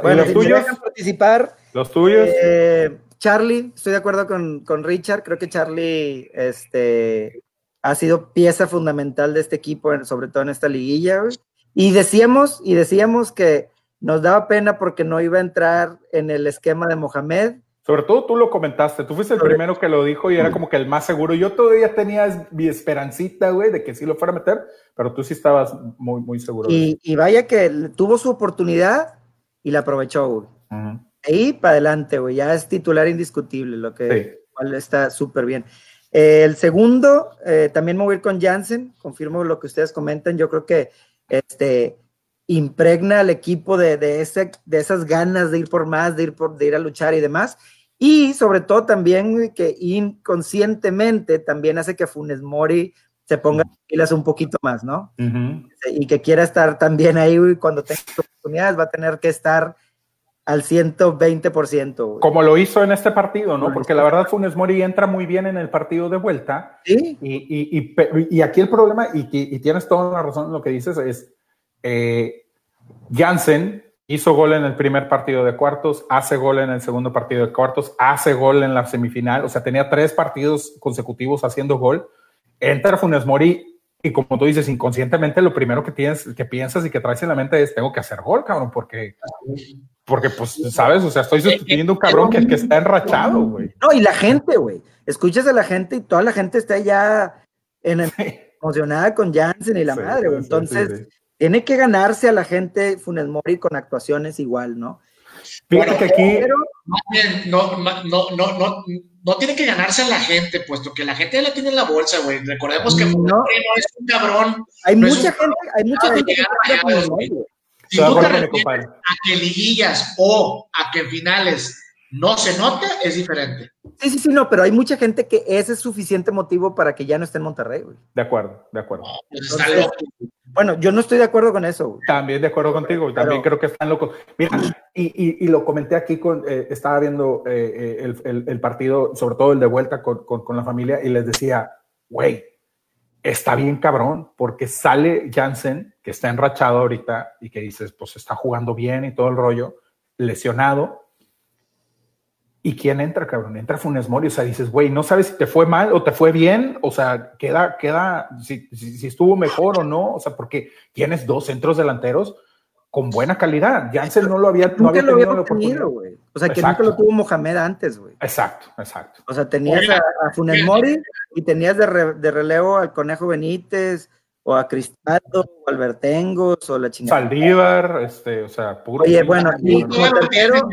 Speaker 2: bueno, los tuyos? participar.
Speaker 3: Los tuyos.
Speaker 2: Eh, Charlie, estoy de acuerdo con, con, Richard, creo que Charlie este, ha sido pieza fundamental de este equipo, sobre todo en esta liguilla. Y decíamos, y decíamos que nos daba pena porque no iba a entrar en el esquema de Mohamed
Speaker 3: sobre todo tú lo comentaste, tú fuiste el primero que lo dijo y era como que el más seguro. Yo todavía tenía mi esperancita, güey, de que sí lo fuera a meter, pero tú sí estabas muy, muy seguro.
Speaker 2: Y, y vaya que tuvo su oportunidad y la aprovechó, güey. Ahí para adelante, güey, ya es titular indiscutible, lo que está súper bien. Eh, el segundo, eh, también me voy a ir con Jansen, confirmo lo que ustedes comentan, yo creo que este impregna al equipo de, de, ese, de esas ganas de ir por más, de ir, por, de ir a luchar y demás. Y sobre todo también que inconscientemente también hace que Funes Mori se ponga pilas un poquito más, ¿no? Y que quiera estar también ahí cuando tenga oportunidades, va a tener que estar al 120%.
Speaker 3: Como lo hizo en este partido, ¿no? Porque la verdad Funes Mori entra muy bien en el partido de vuelta.
Speaker 2: Sí.
Speaker 3: Y, y, y, aquí el problema, y, tienes toda la razón en lo que dices, es eh, Jansen hizo gol en el primer partido de cuartos, hace gol en el segundo partido de cuartos, hace gol en la semifinal, o sea, tenía tres partidos consecutivos haciendo gol. Entra Funes Mori y como tú dices, inconscientemente lo primero que tienes, que piensas y que traes en la mente es tengo que hacer gol, cabrón, porque, porque pues, sabes, o sea, estoy sustituyendo un cabrón que, que está enrachado, güey.
Speaker 2: No, y la gente, güey, escuchas a la gente y toda la gente está ya en emocionada con Jansen y la madre, güey. Entonces, tiene que ganarse a la gente Funes Mori con actuaciones igual, ¿no?
Speaker 3: Fíjate que aquí.
Speaker 1: no, no, no, no, no tiene que ganarse a la gente, puesto que la gente ya la tiene en la bolsa, güey. Recordemos que Funes Mori no es un cabrón.
Speaker 2: Hay mucha gente, hay mucha gente que Funes Mori.
Speaker 1: Si tú te refieres a que liguillas o a que finales no se note, es diferente.
Speaker 2: Sí, sí, sí, no, pero hay mucha gente que ese es suficiente motivo para que ya no esté en Monterrey, güey.
Speaker 3: De acuerdo, de acuerdo.
Speaker 1: Pues
Speaker 2: bueno, yo no estoy de acuerdo con eso. Güey.
Speaker 3: También de acuerdo contigo, también creo que están locos. Mira, y, y, y, lo comenté aquí, con, eh, estaba viendo eh, eh, el, el, el, partido, sobre todo el de vuelta con, con, con la familia, y les decía, güey, está bien cabrón, porque sale Jansen, que está enrachado ahorita, y que dices, pues está jugando bien y todo el rollo, lesionado, ¿Y quién entra, cabrón? Entra Funes Mori, o sea, dices, güey, no sabes si te fue mal o te fue bien, o sea, queda, queda, si, si, estuvo mejor o no, o sea, porque tienes dos centros delanteros con buena calidad. Janssen no lo había, no había tenido la oportunidad.
Speaker 2: güey. O sea, que nunca lo tuvo Mohamed antes, güey.
Speaker 3: Exacto, exacto.
Speaker 2: O sea, tenías a, Funes Mori y tenías de, de, relevo al Conejo Benítez o a Cristaldo o Albertengos o la chingada.
Speaker 3: Saldívar, este, o sea, puro.
Speaker 2: Oye, bueno, y como tercero...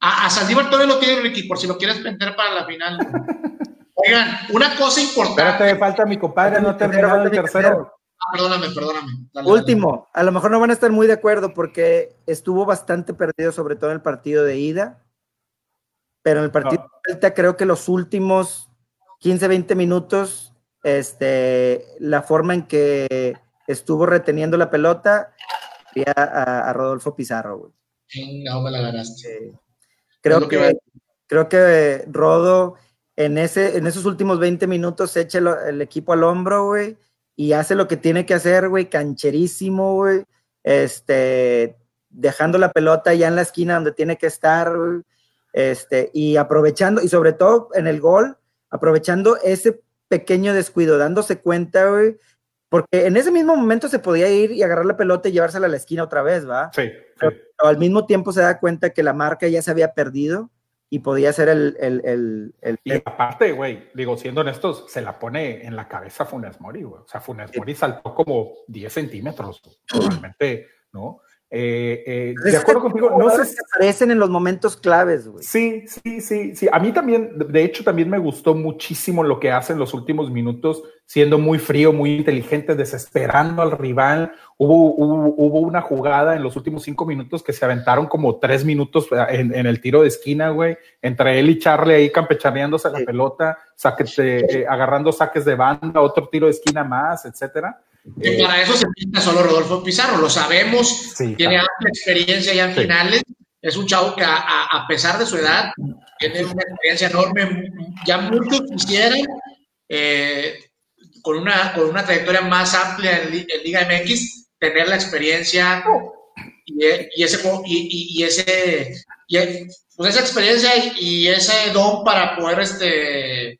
Speaker 1: A, a Saldívar todavía lo tiene, Ricky, por si lo quieres vender para la final. Oigan, una cosa importante.
Speaker 3: Espérate, falta mi compadre, no terminado el tercero.
Speaker 1: Ah, perdóname, perdóname.
Speaker 2: Último, a lo mejor no van a estar muy de acuerdo porque estuvo bastante perdido, sobre todo en el partido de ida. Pero en el partido de vuelta, creo que los últimos 15, 20 minutos, este, la forma en que estuvo reteniendo la pelota, a, a Rodolfo Pizarro, güey.
Speaker 1: No me la ganaste.
Speaker 2: Creo que, creo que Rodo en, ese, en esos últimos 20 minutos echa el, equipo al hombro, güey, y hace lo que tiene que hacer, güey, cancherísimo, güey, este, dejando la pelota ya en la esquina donde tiene que estar, güey, Este, y aprovechando, y sobre todo en el gol, aprovechando ese pequeño descuido, dándose cuenta, güey, porque en ese mismo momento se podía ir y agarrar la pelota y llevársela a la esquina otra vez, ¿va?
Speaker 3: Sí.
Speaker 2: Pero, al mismo tiempo se da cuenta que la marca ya se había perdido y podía ser el... el, el, el
Speaker 3: y aparte, güey, digo, siendo honestos, se la pone en la cabeza Funes Mori, güey. O sea, Funes Mori saltó como 10 centímetros, realmente, ¿no? Eh, eh, de acuerdo contigo, no sé
Speaker 2: si aparecen en los momentos claves, güey.
Speaker 3: Sí, sí, sí, sí. A mí también, de hecho, también me gustó muchísimo lo que hace en los últimos minutos, siendo muy frío, muy inteligente, desesperando al rival. Hubo, hubo, una jugada en los últimos cinco minutos que se aventaron como tres minutos en, el tiro de esquina, güey, entre él y Charlie ahí campechaneándose la pelota, eh, agarrando saques de banda, otro tiro de esquina más, etcétera.
Speaker 1: Y para eso se pinta solo Rodolfo Pizarro, lo sabemos, tiene amplia experiencia ya en finales, es un chavo que a, pesar de su edad tiene una experiencia enorme, ya muchos quisieran, eh, con, una, con una trayectoria más amplia en, Liga MX, tener la experiencia y, ese, y, ese pues esa experiencia y, ese don para poder este,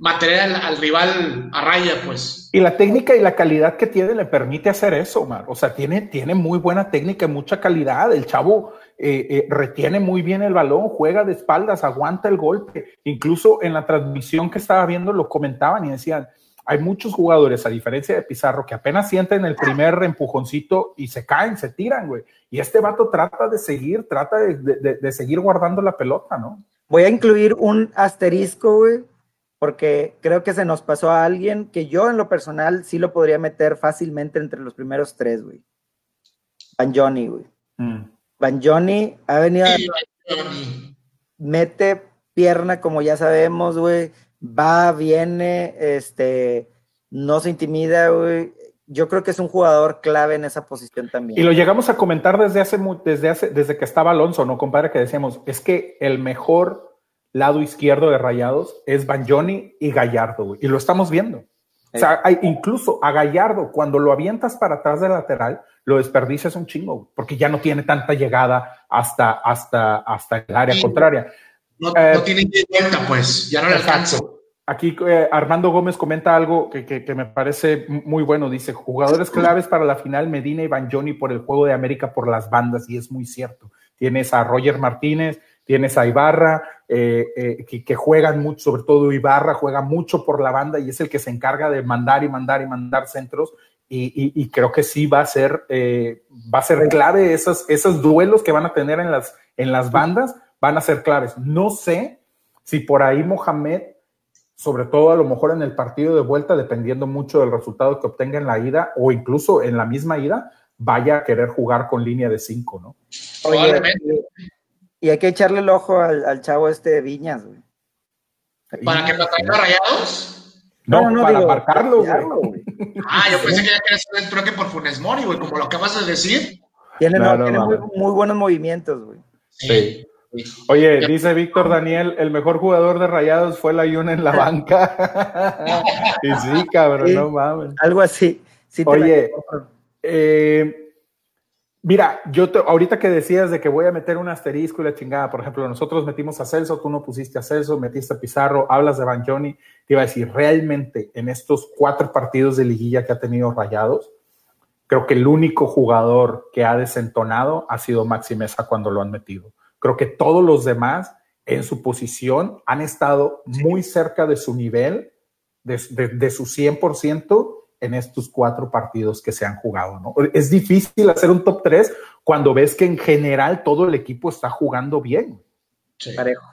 Speaker 1: mantener al, rival a raya, pues.
Speaker 3: Y la técnica y la calidad que tiene le permite hacer eso, Omar. O sea, tiene, tiene muy buena técnica y mucha calidad. El chavo eh, eh, retiene muy bien el balón, juega de espaldas, aguanta el golpe. Incluso en la transmisión que estaba viendo lo comentaban y decían, hay muchos jugadores, a diferencia de Pizarro, que apenas sienten el primer empujoncito y se caen, se tiran, güey. Y este vato trata de seguir, trata de, de seguir guardando la pelota, ¿no?
Speaker 2: Voy a incluir un asterisco, güey, porque creo que se nos pasó a alguien que yo en lo personal sí lo podría meter fácilmente entre los primeros tres, güey. Van Johnny, güey. Mm. Van Johnny ha venido a... Mete pierna, como ya sabemos, güey. Va, viene, este, no se intimida, güey. Yo creo que es un jugador clave en esa posición también.
Speaker 3: Y lo llegamos a comentar desde hace, desde hace, desde que estaba Alonso, ¿no, compadre? Que decíamos, es que el mejor lado izquierdo de Rayados es Banjoni y Gallardo, Y lo estamos viendo. O sea, hay, incluso a Gallardo, cuando lo avientas para atrás de lateral, lo desperdicias un chingo, porque ya no tiene tanta llegada hasta, hasta, hasta el área contraria.
Speaker 1: No, eh, tiene vuelta, pues, ya no le alcanza.
Speaker 3: Aquí eh, Armando Gómez comenta algo que, que, me parece muy bueno. Dice, jugadores claves para la final, Medina y Banjoni por el juego de América por las bandas, y es muy cierto. Tienes a Roger Martínez, tienes a Ibarra, eh, eh, que, juegan mucho, sobre todo Ibarra juega mucho por la banda y es el que se encarga de mandar y mandar y mandar centros. Y, creo que sí va a ser, eh, va a ser clave esos, esos duelos que van a tener en las, en las bandas, van a ser claves. No sé si por ahí Mohamed, sobre todo a lo mejor en el partido de vuelta, dependiendo mucho del resultado que obtenga en la ida o incluso en la misma ida, vaya a querer jugar con línea de cinco, ¿no?
Speaker 2: Probablemente. Y hay que echarle el ojo al, chavo este de Viñas, güey.
Speaker 1: ¿Para que lo traiga rayados?
Speaker 3: No, no, no para marcarlo, güey.
Speaker 1: Ah, yo pensé que ya quería hacer el troque por Funes Mori, güey, como lo acabas de decir.
Speaker 2: Tiene, muy, buenos movimientos, güey.
Speaker 3: Sí. Oye, dice Víctor Daniel, el mejor jugador de Rayados fue la Yuna en la banca. y sí, cabrón, no mames.
Speaker 2: Algo así.
Speaker 3: Oye, eh, Mira, yo ahorita que decías de que voy a meter un asterisco y la chingada, por ejemplo, nosotros metimos a Celso, tú no pusiste a Celso, metiste a Pizarro, hablas de Banjoni, te iba a decir, realmente en estos cuatro partidos de liguilla que ha tenido Rayados, creo que el único jugador que ha desentonado ha sido Maxi Mesa cuando lo han metido. Creo que todos los demás en su posición han estado muy cerca de su nivel, de, de, de su 100%, en estos cuatro partidos que se han jugado. ¿no? Es difícil hacer un top 3 cuando ves que en general todo el equipo está jugando bien.
Speaker 1: Sí. Parejo.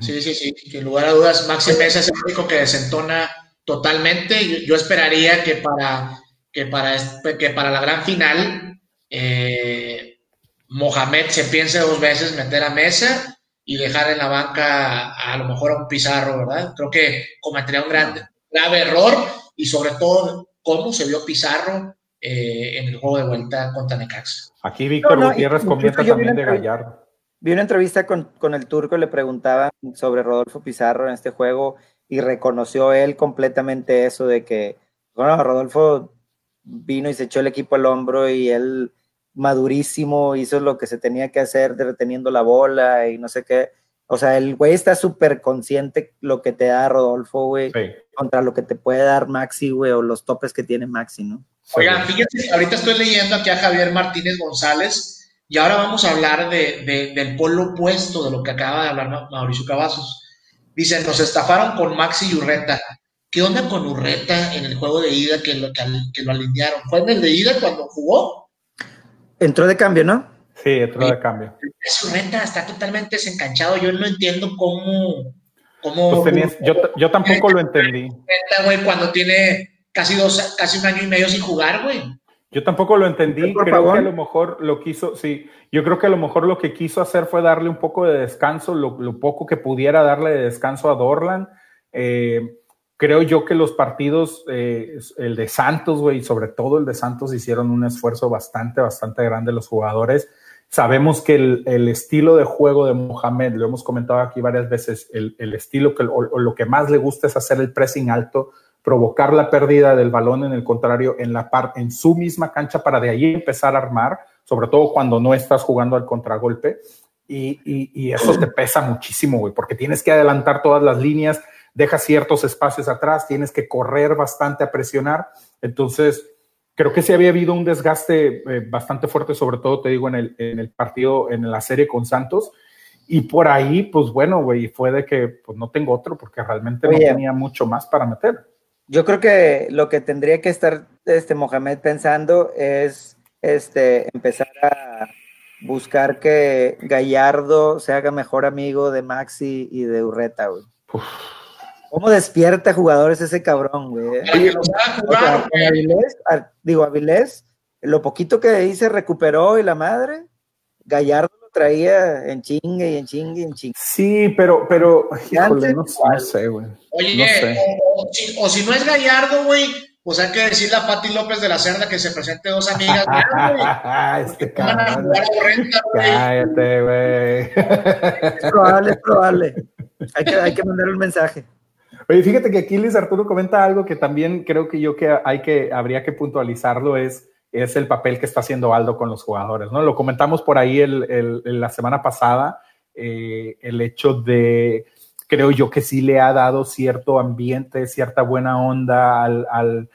Speaker 1: Sí, sí, sí. Sin lugar a dudas, Maxi Mesa es el único que desentona totalmente. Yo, esperaría que para, que para, que para la gran final eh, Mohamed se piense dos veces meter a Mesa y dejar en la banca a, lo mejor a un Pizarro, ¿verdad? Creo que cometería un gran, grave error y sobre todo cómo se vio Pizarro eh, en el juego de vuelta contra Necaxa.
Speaker 3: Aquí Víctor Gutiérrez comenta también de Gallardo.
Speaker 2: Vi una entrevista con, con, el turco, le preguntaban sobre Rodolfo Pizarro en este juego y reconoció él completamente eso de que, bueno, Rodolfo vino y se echó el equipo al hombro y él madurísimo, hizo lo que se tenía que hacer reteniendo la bola y no sé qué. O sea, el güey está súper consciente lo que te da Rodolfo, güey, contra lo que te puede dar Maxi, güey, o los topes que tiene Maxi, ¿no?
Speaker 1: Oigan, fíjense, ahorita estoy leyendo aquí a Javier Martínez González y ahora vamos a hablar de, del polo opuesto de lo que acaba de hablar Mauricio Cavazos. Dicen, nos estafaron con Maxi y Urreta. ¿Qué onda con Urreta en el juego de ida que lo, que, lo alinearon? ¿Fue en el de ida cuando jugó?
Speaker 2: Entró de cambio, ¿no?
Speaker 3: Sí, entró de cambio.
Speaker 1: Urreta está totalmente desencanchado. Yo no entiendo cómo. cómo,
Speaker 3: pues yo, yo, tampoco lo entendí.
Speaker 1: Güey, cuando tiene casi, dos, casi un año y medio sin jugar, güey.
Speaker 3: Yo tampoco lo entendí. creo que a lo mejor lo quiso, sí. Yo creo que a lo mejor lo que quiso hacer fue darle un poco de descanso, lo, lo poco que pudiera darle de descanso a Dorlan. Eh, creo yo que los partidos, eh, el de Santos, güey, sobre todo el de Santos, hicieron un esfuerzo bastante, bastante grande los jugadores. Sabemos que el, estilo de juego de Mohamed, lo hemos comentado aquí varias veces, el, estilo que, o, lo que más le gusta es hacer el pressing alto, provocar la pérdida del balón en el contrario, en, la par, en su misma cancha para de ahí empezar a armar, sobre todo cuando no estás jugando al contragolpe. Y, y, eso te pesa muchísimo, güey, porque tienes que adelantar todas las líneas, deja ciertos espacios atrás, tienes que correr bastante a presionar. Entonces, creo que sí había habido un desgaste eh, bastante fuerte, sobre todo, te digo, en el, en el partido, en la serie con Santos. Y por ahí, pues bueno, güey, fue de que pues no tengo otro porque realmente no tenía mucho más para meter.
Speaker 2: Yo creo que lo que tendría que estar este Mohamed pensando es este empezar a buscar que Gallardo se haga mejor amigo de Maxi y de Urreta, güey. ¿Cómo despierta jugadores ese cabrón, güey? digo, Avilés, lo poquito que hice recuperó y la madre, Gallardo lo traía en chingue y en chingue y en chingue.
Speaker 3: Sí, pero, pero, híjole, no, sé, güey.
Speaker 1: Oye, O, si, no es Gallardo, güey, pues hay que decirle a Pati López de la Cerda que se presente dos amigas.
Speaker 3: este cabrón. Cállate, güey.
Speaker 2: Es probable, es probable. Hay que, hay que mandar un mensaje.
Speaker 3: Oye, fíjate que aquí Luis Arturo comenta algo que también creo que yo que hay que habría que puntualizarlo es es el papel que está haciendo Aldo con los jugadores, ¿no? Lo comentamos por ahí el, la semana pasada, eh, el hecho de, creo yo que sí le ha dado cierto ambiente, cierta buena onda al, al,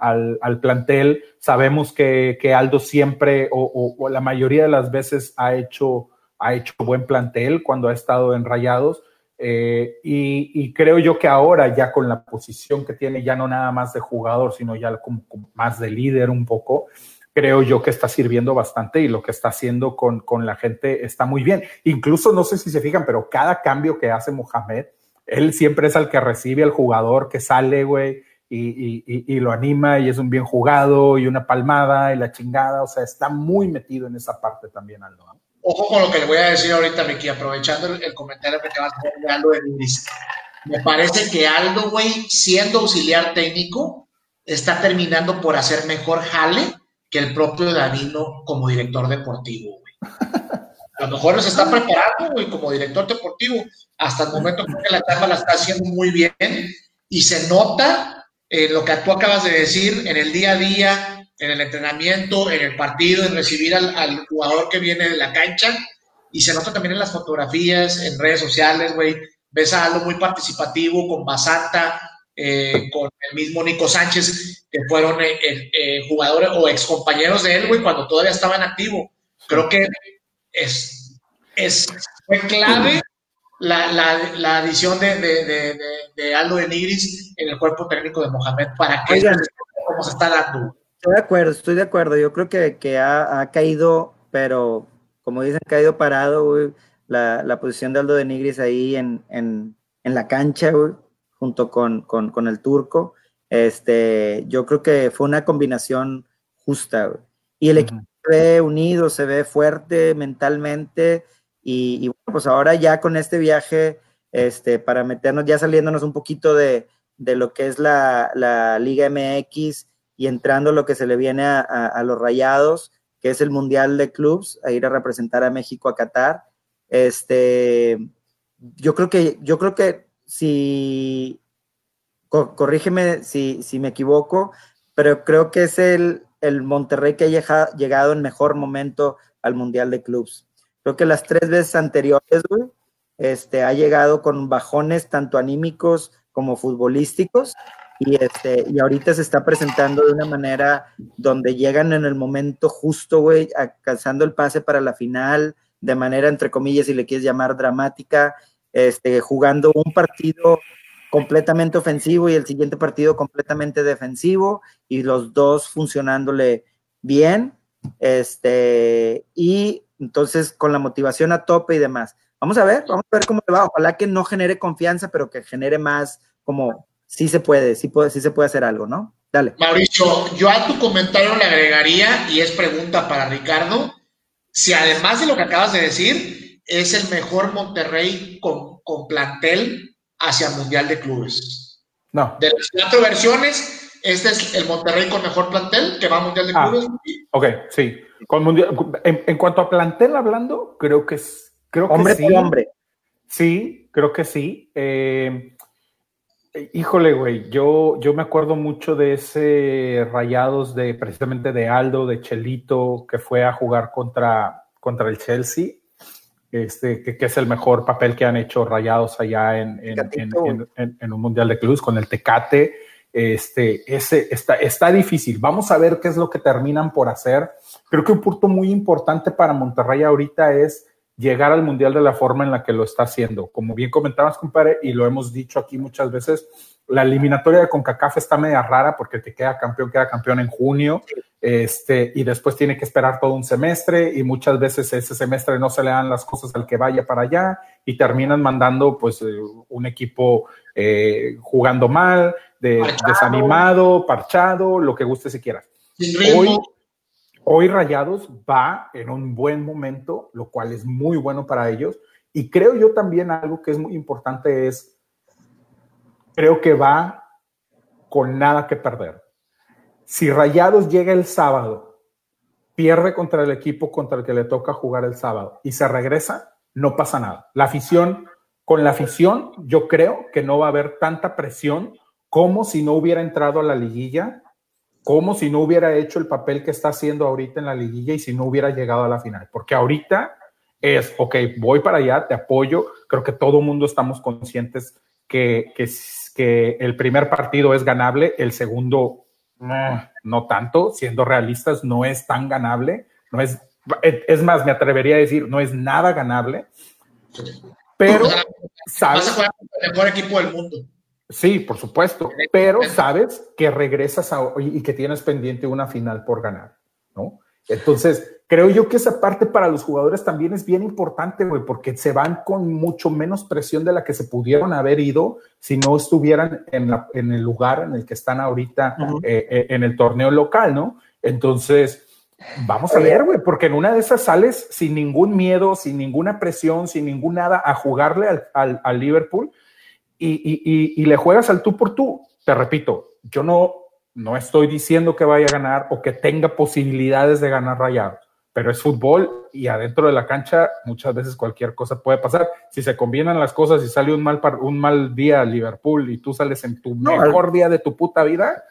Speaker 3: al, al plantel. Sabemos que, que Aldo siempre o, o, la mayoría de las veces ha hecho, ha hecho buen plantel cuando ha estado en Rayados eh, y, creo yo que ahora ya con la posición que tiene, ya no nada más de jugador, sino ya como, más de líder un poco, creo yo que está sirviendo bastante y lo que está haciendo con, con, la gente está muy bien. Incluso no sé si se fijan, pero cada cambio que hace Mohamed, él siempre es el que recibe al jugador que sale, güey, y, y, y, lo anima y es un bien jugado y una palmada y la chingada, o sea, está muy metido en esa parte también, Aldo
Speaker 1: ojo con lo que le voy a decir ahorita, Ricky, aprovechando el, comentario que te vas a hacer de Aldo de Luis. Me parece que Aldo, güey, siendo auxiliar técnico, está terminando por hacer mejor jale que el propio Danilo como director deportivo, güey. A lo mejor se está preparando, güey, como director deportivo. Hasta el momento creo que la chamba la está haciendo muy bien y se nota eh, lo que tú acabas de decir en el día a día, en el entrenamiento, en el partido, en recibir al, jugador que viene de la cancha. Y se nota también en las fotografías, en redes sociales, güey. Ves a algo muy participativo con Basanta, eh, con el mismo Nico Sánchez, que fueron eh, eh, jugadores o excompañeros de él, güey, cuando todavía estaba en activo. Creo que es, es fue clave la, la, la adición de, de, de, de, Aldo de Nigris en el cuerpo técnico de Mohamed para que cómo se está dando.
Speaker 2: Estoy de acuerdo, estoy de acuerdo. Yo creo que, que ha, caído, pero como dicen, ha caído parado, la, la, posición de Aldo de Nigris ahí en, en, en la cancha, junto con, con, con, el turco. Este, yo creo que fue una combinación justa, Y el equipo se ve unido, se ve fuerte mentalmente. Y, y, bueno, pues ahora ya con este viaje, este, para meternos, ya saliéndonos un poquito de, de lo que es la, la Liga MX y entrando lo que se le viene a, los rayados, que es el Mundial de Clubs, a ir a representar a México a Qatar. Este, yo creo que, yo creo que si, corrígeme si, si me equivoco, pero creo que es el, el Monterrey que ha llegado en mejor momento al Mundial de Clubs. Creo que las tres veces anteriores, güey, este, ha llegado con bajones tanto anímicos como futbolísticos y, este, y ahorita se está presentando de una manera donde llegan en el momento justo, güey, alcanzando el pase para la final, de manera, entre comillas, si le quieres llamar dramática, este, jugando un partido completamente ofensivo y el siguiente partido completamente defensivo y los dos funcionándole bien, este, y entonces con la motivación a tope y demás. Vamos a ver, vamos a ver cómo le va. Ojalá que no genere confianza, pero que genere más como sí se puede, sí, puede, sí se puede hacer algo, ¿no? Dale.
Speaker 1: Mauricio, yo a tu comentario le agregaría, y es pregunta para Ricardo, si además de lo que acabas de decir, es el mejor Monterrey con, con plantel hacia Mundial de Clubes.
Speaker 3: No.
Speaker 1: De las cuatro versiones, este es el Monterrey con mejor plantel que va a Mundial de ah, Clubes.
Speaker 3: Ok, sí. Con mundial, en, cuanto a plantel hablando, creo que, creo
Speaker 2: hombre
Speaker 3: que
Speaker 2: sí. hombre.
Speaker 3: Sí, creo que sí. Eh, híjole, güey, yo, yo me acuerdo mucho de ese rayados de precisamente de Aldo, de Chelito, que fue a jugar contra, contra el Chelsea. Este, que, es el mejor papel que han hecho rayados allá en, en, un Mundial de Clubes con el Tecate. Este, ese está, está difícil. Vamos a ver qué es lo que terminan por hacer. Creo que un punto muy importante para Monterrey ahorita es llegar al Mundial de la forma en la que lo está haciendo. Como bien comentabas, compadre, y lo hemos dicho aquí muchas veces, la eliminatoria de CONCACAF está media rara porque te queda campeón, queda campeón en junio, este, y después tiene que esperar todo un semestre y muchas veces ese semestre no se le dan las cosas al que vaya para allá y terminan mandando pues eh, un equipo eh, jugando mal, desanimado, parchado, lo que guste si quieras. Hoy, Hoy Rayados va en un buen momento, lo cual es muy bueno para ellos. Y creo yo también algo que es muy importante es, creo que va con nada que perder. Si Rayados llega el sábado, pierde contra el equipo contra el que le toca jugar el sábado y se regresa, no pasa nada. La afición, con la afición, yo creo que no va a haber tanta presión como si no hubiera entrado a la liguilla como si no hubiera hecho el papel que está haciendo ahorita en la liguilla y si no hubiera llegado a la final. Porque ahorita es, ok, voy para allá, te apoyo. Creo que todo mundo estamos conscientes que, que, que, el primer partido es ganable, el segundo eh, no tanto, siendo realistas, no es tan ganable. No es, es más, me atrevería a decir, no es nada ganable. Pero,
Speaker 1: ¿sabes? el mejor equipo del mundo.
Speaker 3: Sí, por supuesto, pero sabes que regresas y que tienes pendiente una final por ganar, ¿no? Entonces, creo yo que esa parte para los jugadores también es bien importante, güey, porque se van con mucho menos presión de la que se pudieron haber ido si no estuvieran en, el lugar en el que están ahorita eh, eh, en el torneo local, ¿no? Entonces, vamos a ver, güey, porque en una de esas sales sin ningún miedo, sin ninguna presión, sin ningún nada a jugarle al, al Liverpool y, le juegas al tú por tú. Te repito, yo no, no estoy diciendo que vaya a ganar o que tenga posibilidades de ganar Rayados, pero es fútbol y adentro de la cancha muchas veces cualquier cosa puede pasar. Si se combinan las cosas y sale un mal, un mal día a Liverpool y tú sales en tu mejor día de tu puta vida.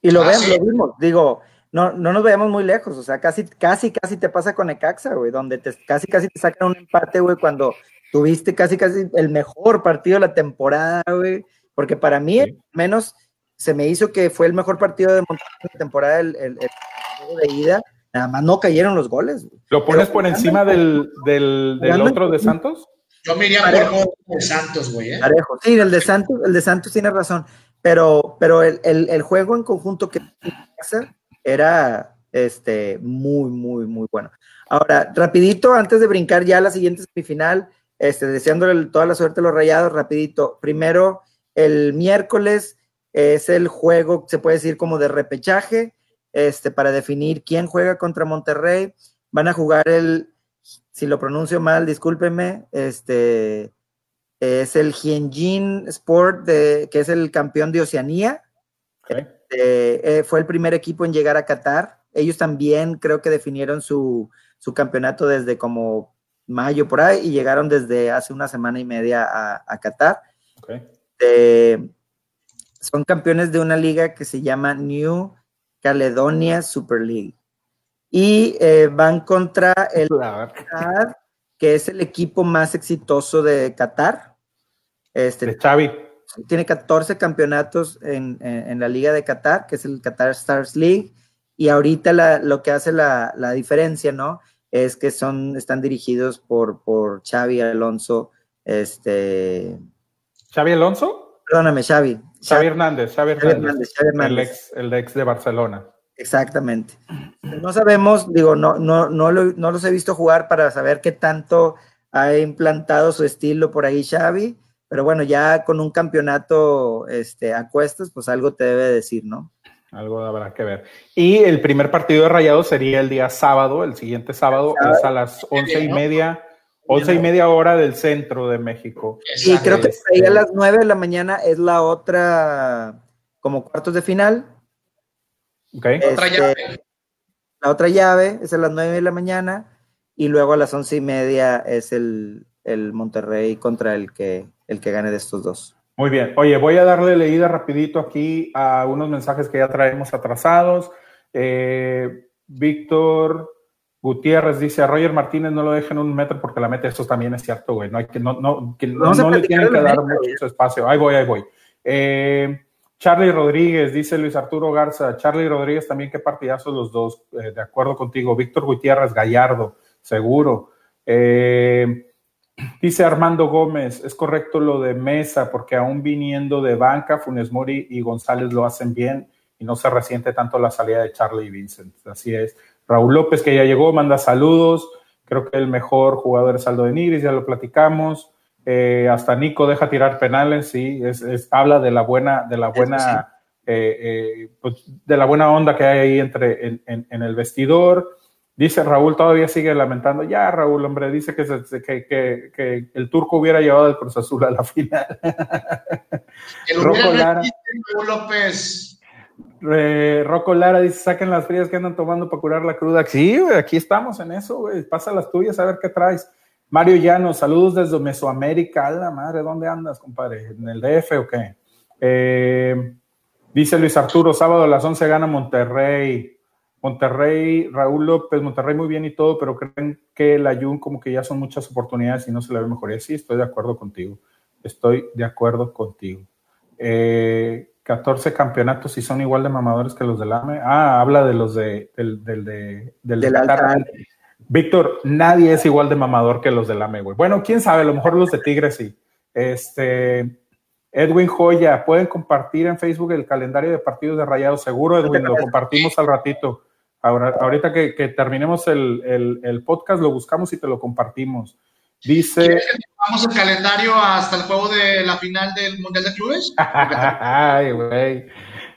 Speaker 2: Y lo vemos, lo vimos. Digo, no, no nos veamos muy lejos, o sea, casi, casi, casi te pasa con Ecaxa, güey, donde te, casi, casi te sacan un empate, güey, cuando tuviste casi casi el mejor partido de la temporada, güey, porque para mí, menos, se me hizo que fue el mejor partido de la temporada, el, el, de ida, nada más no cayeron los goles.
Speaker 3: ¿Lo pones por encima del, del, del otro de Santos?
Speaker 1: Yo me iría por de Santos, güey. ¿eh?
Speaker 2: Sí, el de Santos, el de Santos tiene razón, pero, pero el, el, el juego en conjunto que era este, muy, muy, muy bueno. Ahora, rapidito, antes de brincar ya a la siguiente semifinal, este, deseándole toda la suerte a los rayados, rapidito. Primero, el miércoles es el juego, se puede decir como de repechaje, este, para definir quién juega contra Monterrey. Van a jugar el, si lo pronuncio mal, discúlpeme, este, es el Hienjin Sport, de, que es el campeón de Oceanía. Este, eh, fue el primer equipo en llegar a Qatar. Ellos también creo que definieron su, su campeonato desde como mayo por ahí y llegaron desde hace una semana y media a, Qatar. son campeones de una liga que se llama New Caledonia Super League. Y eh, van contra el que es el equipo más exitoso de Qatar.
Speaker 3: Este, de Xavi.
Speaker 2: Tiene 14 campeonatos en, la Liga de Qatar, que es el Qatar Stars League. Y ahorita lo que hace la, diferencia, ¿no? Es que son, están dirigidos por, por Xavi Alonso. Este...
Speaker 3: ¿Xavi Alonso?
Speaker 2: Perdóname, Xavi.
Speaker 3: Xavi, Hernández, Xavi Hernández, El, ex, el ex de Barcelona.
Speaker 2: Exactamente. No sabemos, digo, no, no, no, no los he visto jugar para saber qué tanto ha implantado su estilo por ahí Xavi, pero bueno, ya con un campeonato este, a cuestas, pues algo te debe decir, ¿no?
Speaker 3: Algo habrá que ver. Y el primer partido de Rayados sería el día sábado, el siguiente sábado, es a las once y media, once y media hora del centro de México.
Speaker 2: Y creo que ahí a las nueve de la mañana es la otra, como cuartos de final.
Speaker 1: Este, otra llave.
Speaker 2: La otra llave es a las nueve de la mañana y luego a las once y media es el, el Monterrey contra el que, el que gane de estos dos.
Speaker 3: Muy bien. Oye, voy a darle leída rapidito aquí a unos mensajes que ya traemos atrasados. Eh, Víctor Gutiérrez dice a Roger Martínez no lo dejen un metro porque la mete. Eso también es cierto, güey. No, hay que, no, no, no, le tienen que dar mucho espacio. Ahí voy, ahí voy. Eh, Charlie Rodríguez, dice Luis Arturo Garza. Charlie Rodríguez también, qué partidazos los dos. Eh, de acuerdo contigo. Víctor Gutiérrez, Gallardo, seguro. Eh, dice Armando Gómez, es correcto lo de Mesa, porque aún viniendo de banca, Funes Mori y González lo hacen bien y no se resiente tanto la salida de Charlie y Vincent. Así es. Raúl López, que ya llegó, manda saludos. Creo que el mejor jugador es Aldo de Nigris, ya lo platicamos. Eh, hasta Nico deja tirar penales, sí, es, habla de la buena, de la buena, eh, eh, pues, de la buena onda que hay ahí entre en, el vestidor. Dice Raúl, todavía sigue lamentando. Ya, Raúl, hombre, dice que, que, el turco hubiera llevado el Cruz Azul a la final.
Speaker 1: El Rocco Lara. López.
Speaker 3: Rocco Lara dice: saquen las frías que andan tomando para curar la cruda. Sí, aquí estamos en eso, güey. Pasa las tuyas a ver qué traes. Mario Llanos, saludos desde Mesoamérica. A la madre, ¿dónde andas, compadre? ¿En el DF o qué? Eh, dice Luis Arturo, sábado a las 11 gana Monterrey. Monterrey, Raúl López, Monterrey muy bien y todo, pero creen que el Ayun como que ya son muchas oportunidades y no se le ve mejoría. Sí, estoy de acuerdo contigo. Estoy de acuerdo contigo. 14 eh, campeonatos y son igual de mamadores que los del AME. Ah, habla de los de, del, del, de, del, del Víctor, nadie es igual de mamador que los del AME, güey. Bueno, quién sabe, a lo mejor los de Tigres sí. Este, Edwin Joya, pueden compartir en Facebook el calendario de partidos de Rayados. Seguro, Edwin, lo compartimos al ratito. Ahora, ahorita que, terminemos el, podcast, lo buscamos y te lo compartimos. Dice.
Speaker 1: ¿Vamos el calendario hasta el juego de la final del Mundial de Clubes?
Speaker 3: Ay, güey.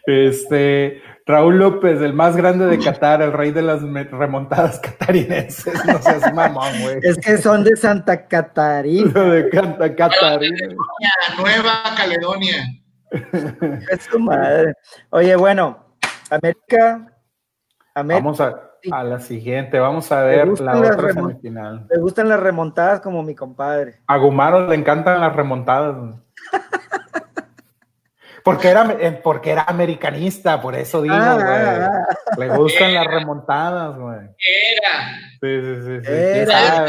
Speaker 3: Este, Raúl López, el más grande de Qatar, el rey de las remontadas catarinenses. No seas mamón, güey.
Speaker 2: Es que son de Santa Catarina.
Speaker 3: De Santa Catarina.
Speaker 1: Nueva Caledonia.
Speaker 2: Es su madre. Oye, bueno, América.
Speaker 3: Vamos a, la siguiente, vamos a ver la otra semifinal.
Speaker 2: Me gustan las remontadas como mi compadre.
Speaker 3: A Gumaro le encantan las remontadas. Porque era, eh, porque era americanista, por eso digo, ah, güey. Ah, ah. Le gustan las remontadas, güey.
Speaker 1: Era.
Speaker 3: Sí, sí, sí. sí.
Speaker 2: Era.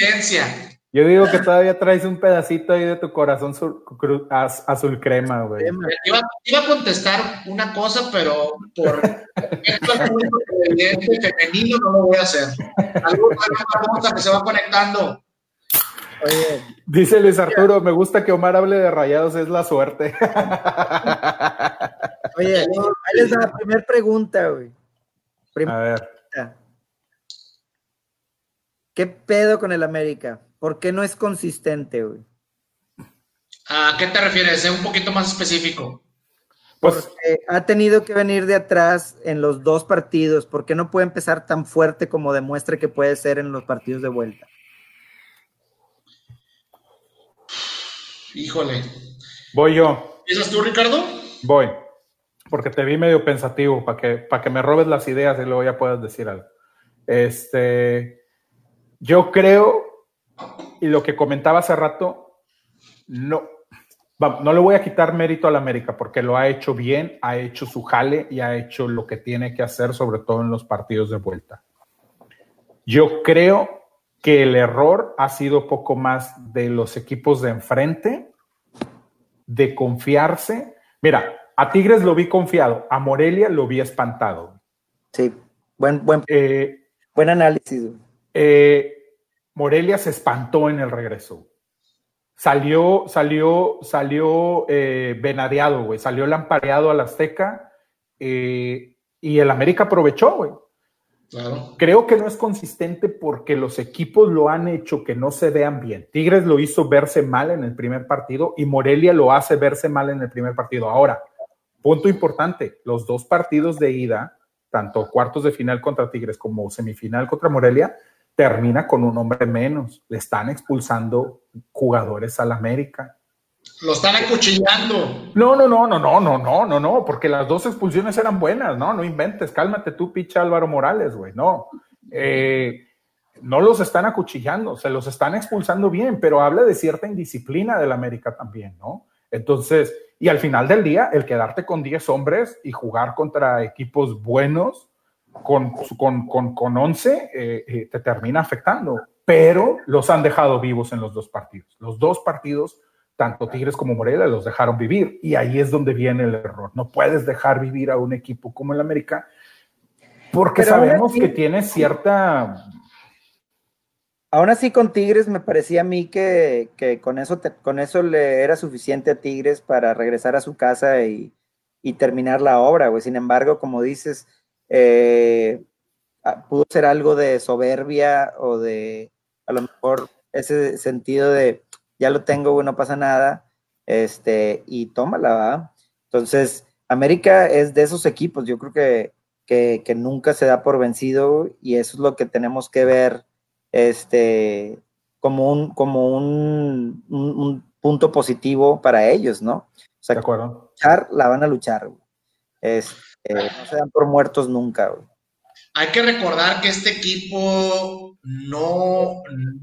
Speaker 1: evidencia.
Speaker 3: Yo digo que todavía traes un pedacito ahí de tu corazón azul, crema, güey.
Speaker 1: Iba, iba, a contestar una cosa, pero por el femenino no lo voy a hacer. Alguna cosa que se va conectando.
Speaker 3: Dice Luis Arturo, me gusta que Omar hable de rayados, es la suerte.
Speaker 2: Oye, ahí les da la primera pregunta, güey.
Speaker 3: a ver.
Speaker 2: ¿Qué pedo con el América? ¿Por qué no es consistente, güey?
Speaker 1: ¿A qué te refieres? Sé un poquito más específico.
Speaker 2: Pues, Porque ha tenido que venir de atrás en los dos partidos. ¿Por qué no puede empezar tan fuerte como demuestra que puede ser en los partidos de vuelta?
Speaker 1: Híjole.
Speaker 3: Voy yo.
Speaker 1: ¿Piensas tú, Ricardo?
Speaker 3: Voy. Porque te vi medio pensativo para que, para que me robes las ideas y luego ya puedas decir algo. Este, yo creo, y lo que comentaba hace rato, no, no le voy a quitar mérito al América porque lo ha hecho bien, ha hecho su jale y ha hecho lo que tiene que hacer, sobre todo en los partidos de vuelta. Yo creo que el error ha sido poco más de los equipos de enfrente, de confiarse. Mira, a Tigres lo vi confiado, a Morelia lo vi espantado.
Speaker 2: Sí, buen, buen, eh, buen análisis.
Speaker 3: Eh, Morelia se espantó en el regreso. Salió, salió, salió eh, venadeado, güey. Salió lampareado al Azteca y el América aprovechó, güey. Creo que no es consistente porque los equipos lo han hecho que no se vean bien. Tigres lo hizo verse mal en el primer partido y Morelia lo hace verse mal en el primer partido. Ahora, punto importante, los dos partidos de ida, tanto cuartos de final contra Tigres como semifinal contra Morelia, termina con un hombre menos. Le están expulsando jugadores al América.
Speaker 1: Lo están acuchillando.
Speaker 3: No, no, no, no, no, no, no, no, no, porque las dos expulsiones eran buenas, no, no inventes, cálmate tú, picha Álvaro Morales, güey, no. Eh, no los están acuchillando, se los están expulsando bien, pero habla de cierta indisciplina del América también, ¿no? Entonces, y al final del día, el quedarte con 10 hombres y jugar contra equipos buenos, con, con, con, con 11, eh, eh, te termina afectando, pero los han dejado vivos en los dos partidos. Los dos partidos tanto Tigres como Morelia los dejaron vivir y ahí es donde viene el error. No puedes dejar vivir a un equipo como el América porque sabemos que tiene cierta...
Speaker 2: Aún así con Tigres me parecía a mí que, con, eso con eso le era suficiente a Tigres para regresar a su casa y, terminar la obra, güey. Sin embargo, como dices, eh, ah, pudo ser algo de soberbia o de a lo mejor ese sentido de ya lo tengo, no pasa nada, este, y tómala, ¿va? Entonces, América es de esos equipos, yo creo que, que, nunca se da por vencido y eso es lo que tenemos que ver, este, como un, como un, un, punto positivo para ellos, ¿no? O
Speaker 3: sea, de acuerdo.
Speaker 2: luchar, la van a luchar. Este, no se dan por muertos nunca, güey.
Speaker 1: Hay que recordar que este equipo no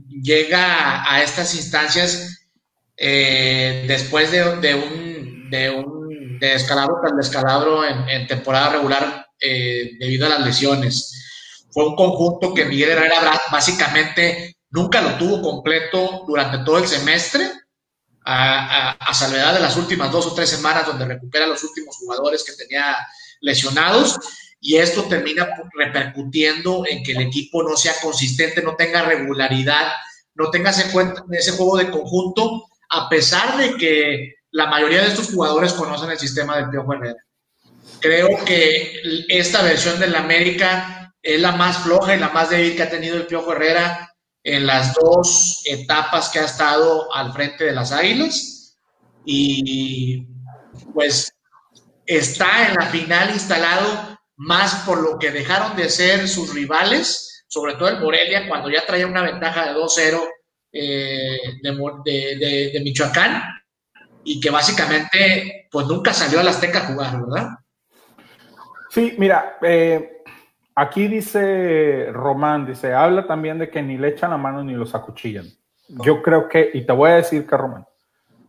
Speaker 1: llega a estas instancias eh, después de, un, de un descalabro tras descalabro en, temporada regular eh, debido a las lesiones. Fue un conjunto que Miguel Herrera básicamente nunca lo tuvo completo durante todo el semestre, a, salvedad de las últimas dos o tres semanas donde recupera los últimos jugadores que tenía lesionados y esto termina repercutiendo en que el equipo no sea consistente, no tenga regularidad, no tenga ese, ese juego de conjunto, a pesar de que la mayoría de estos jugadores conocen el sistema del Piojo Herrera. Creo que esta versión del América es la más floja y la más débil que ha tenido el Piojo Herrera en las dos etapas que ha estado al frente de las Águilas. Y pues está en la final instalado más por lo que dejaron de ser sus rivales, sobre todo el Morelia, cuando ya traía una ventaja de 2-0 eh, de, Michoacán, y que básicamente pues nunca salió a la Azteca a jugar, ¿verdad?
Speaker 3: Sí, mira, eh, aquí dice Román, dice, habla también de que ni le echan la mano ni los acuchillan. Yo creo que, y te voy a decir que Román,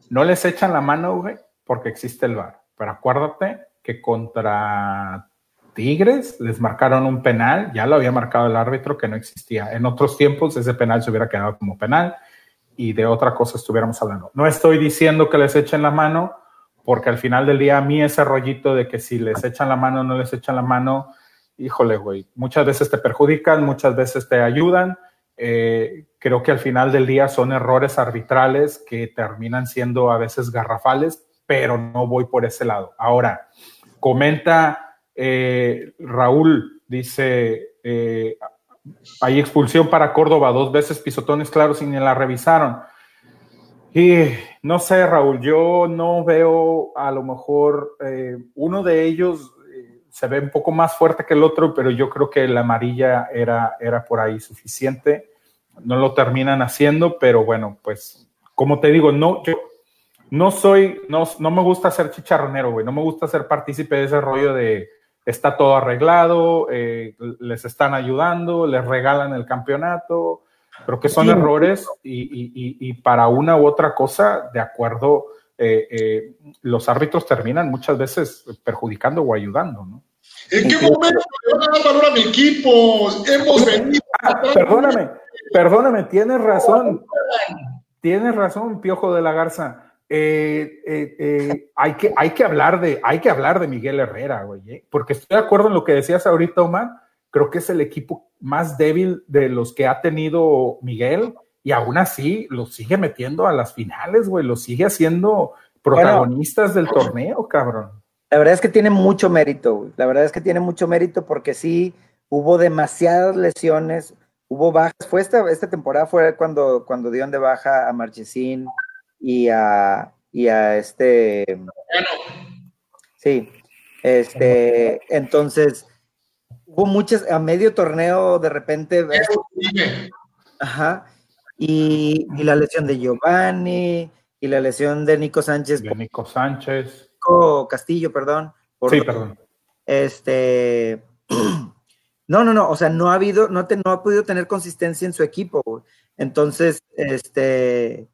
Speaker 3: no les echan la mano, güey, porque existe el VAR. Pero acuérdate que contra Tigres les marcaron un penal, ya lo había marcado el árbitro que no existía. En otros tiempos ese penal se hubiera quedado como penal y de otra cosa estuviéramos hablando. No estoy diciendo que les echen la mano, porque al final del día a mí ese rollito de que si les echan la mano o no les echan la mano, híjole, güey, muchas veces te perjudican, muchas veces te ayudan. Eh, creo que al final del día son errores arbitrales que terminan siendo a veces garrafales, pero no voy por ese lado. Ahora, comenta eh, Raúl dice, eh, hay expulsión para Córdoba, dos veces pisotones claros y ni la revisaron. Y no sé, Raúl, yo no veo a lo mejor eh, uno de ellos se ve un poco más fuerte que el otro, pero yo creo que la amarilla era, era por ahí suficiente. No lo terminan haciendo, pero bueno, pues como te digo, no, yo no soy, no, no me gusta ser chicharronero, güey, no me gusta ser partícipe de ese rollo de, está todo arreglado, eh, les están ayudando, les regalan el campeonato, creo que son errores y, para una u otra cosa, de acuerdo, eh, eh, los árbitros terminan muchas veces perjudicando o ayudando, ¿no?
Speaker 1: ¿En qué momento le van a dar valor a mi equipo? Hemos venido.
Speaker 3: Ah, perdóname, perdóname, tienes razón. Tienes razón, Piojo de la Garza. Eh, hay, que, hay, que hablar de, hay que hablar de Miguel Herrera, güey, porque estoy de acuerdo en lo que decías ahorita, Omar. Creo que es el equipo más débil de los que ha tenido Miguel y aún así lo sigue metiendo a las finales, güey, lo sigue haciendo protagonistas del torneo, cabrón.
Speaker 2: La verdad es que tiene mucho mérito, güey. La verdad es que tiene mucho mérito porque sí hubo demasiadas lesiones, hubo bajas. Fue esta, esta temporada fue cuando, cuando dieron de baja a Marchesín y a, y a este. Sí. Este, entonces, hubo muchas, a medio torneo de repente. Ajá. Y, la lesión de Giovanni, y la lesión de Nico Sánchez.
Speaker 3: De Nico Sánchez.
Speaker 2: Nico Castillo, perdón.
Speaker 3: sí, perdón.
Speaker 2: Este. No, no, no, o sea, no ha habido, no, te, no ha podido tener consistencia en su equipo. Entonces, este,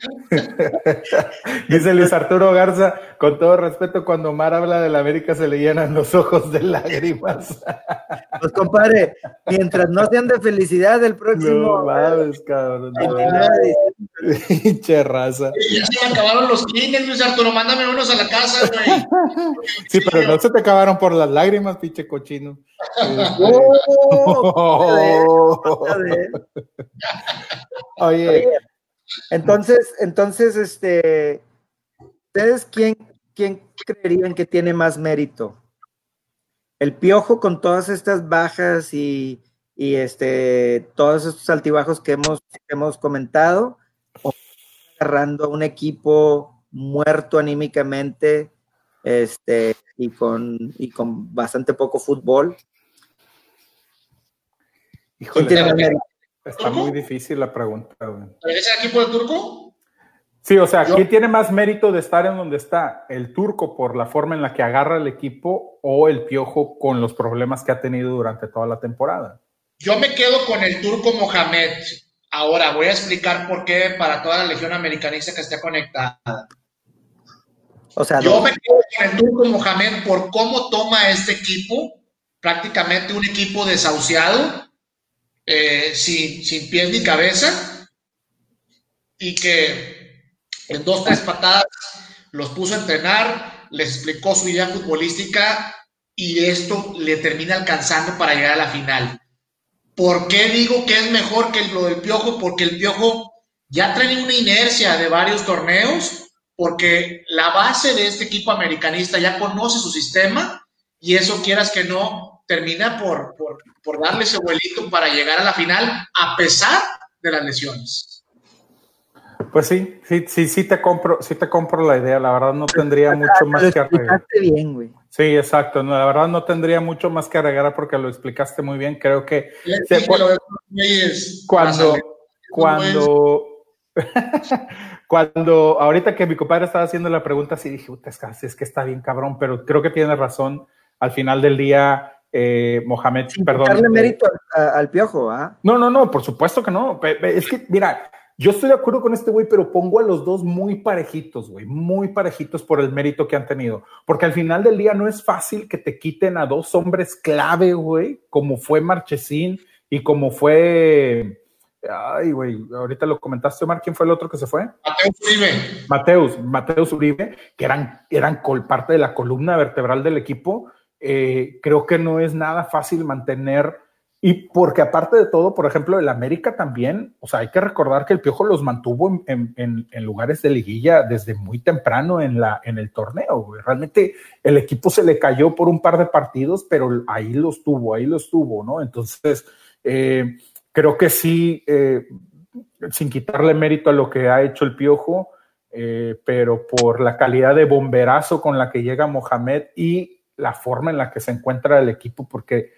Speaker 3: Dice Luis Arturo Garza, con todo respeto, cuando Omar habla de la América se le llenan los ojos de lágrimas.
Speaker 2: Pues compadre, mientras no sean de felicidad el próximo.
Speaker 3: No mames, cabrón. Pinche raza.
Speaker 1: Ya se me acabaron los kines, Luis Arturo, mándame unos a la casa, güey.
Speaker 3: Sí, pero no se te acabaron por las lágrimas, pinche cochino. Oh,
Speaker 2: Oye, entonces, entonces, este, ¿ustedes quién, quién creerían que tiene más mérito? ¿El piojo con todas estas bajas y, este, todos estos altibajos que hemos, hemos comentado? ¿O agarrando a un equipo muerto anímicamente este, y, con, y con bastante poco fútbol?
Speaker 3: Híjole, Está muy difícil la pregunta.
Speaker 1: ¿Es el equipo del turco?
Speaker 3: Sí, o sea, ¿quién tiene más mérito de estar en donde está? ¿El turco por la forma en la que agarra el equipo o el piojo con los problemas que ha tenido durante toda la temporada?
Speaker 1: Yo me quedo con el turco Mohamed. Ahora voy a explicar por qué para toda la legión americanista que esté conectada. O sea, yo me quedo con el turco Mohamed por cómo toma este equipo, prácticamente un equipo desahuciado, eh, sin, sin pies ni cabeza y que en dos, tres patadas los puso a entrenar, les explicó su idea futbolística y esto le termina alcanzando para llegar a la final. ¿Por qué digo que es mejor que lo del Piojo? Porque el Piojo ya trae una inercia de varios torneos, porque la base de este equipo americanista ya conoce su sistema y eso quieras que no, termina por, por, darle ese vuelito para llegar a la final a pesar de las lesiones.
Speaker 3: Pues sí, sí, sí, sí te compro, sí te compro la idea. La verdad no tendría mucho más que agregar.
Speaker 2: bien, güey.
Speaker 3: Sí, exacto. la verdad no tendría mucho más que agregar porque lo explicaste muy bien. Creo que cuando, cuando, cuando ahorita que mi compadre estaba haciendo la pregunta, sí dije, es que está bien cabrón, pero creo que tiene razón. Al final del día, eh, Mohamed, perdón.
Speaker 2: Darle eh, mérito al, piojo, ¿ah?
Speaker 3: No, no, no, por supuesto que no. Es que, mira, yo estoy de acuerdo con este güey, pero pongo a los dos muy parejitos, güey, muy parejitos por el mérito que han tenido. Porque al final del día no es fácil que te quiten a dos hombres clave, güey, como fue Marchesín y como fue. Ay, güey, ahorita lo comentaste, Omar, ¿quién fue el otro que se fue?
Speaker 1: Mateus Uribe.
Speaker 3: Mateus, Mateus Uribe, que eran, eran parte de la columna vertebral del equipo eh, creo que no es nada fácil mantener. Y porque aparte de todo, por ejemplo, el América también, o sea, hay que recordar que el Piojo los mantuvo en, lugares de liguilla desde muy temprano en, la, en el torneo. Realmente el equipo se le cayó por un par de partidos, pero ahí los tuvo, ahí los tuvo, ¿no? Entonces, eh, creo que sí, eh, sin quitarle mérito a lo que ha hecho el Piojo, pero por la calidad de bomberazo con la que llega Mohamed y la forma en la que se encuentra el equipo, porque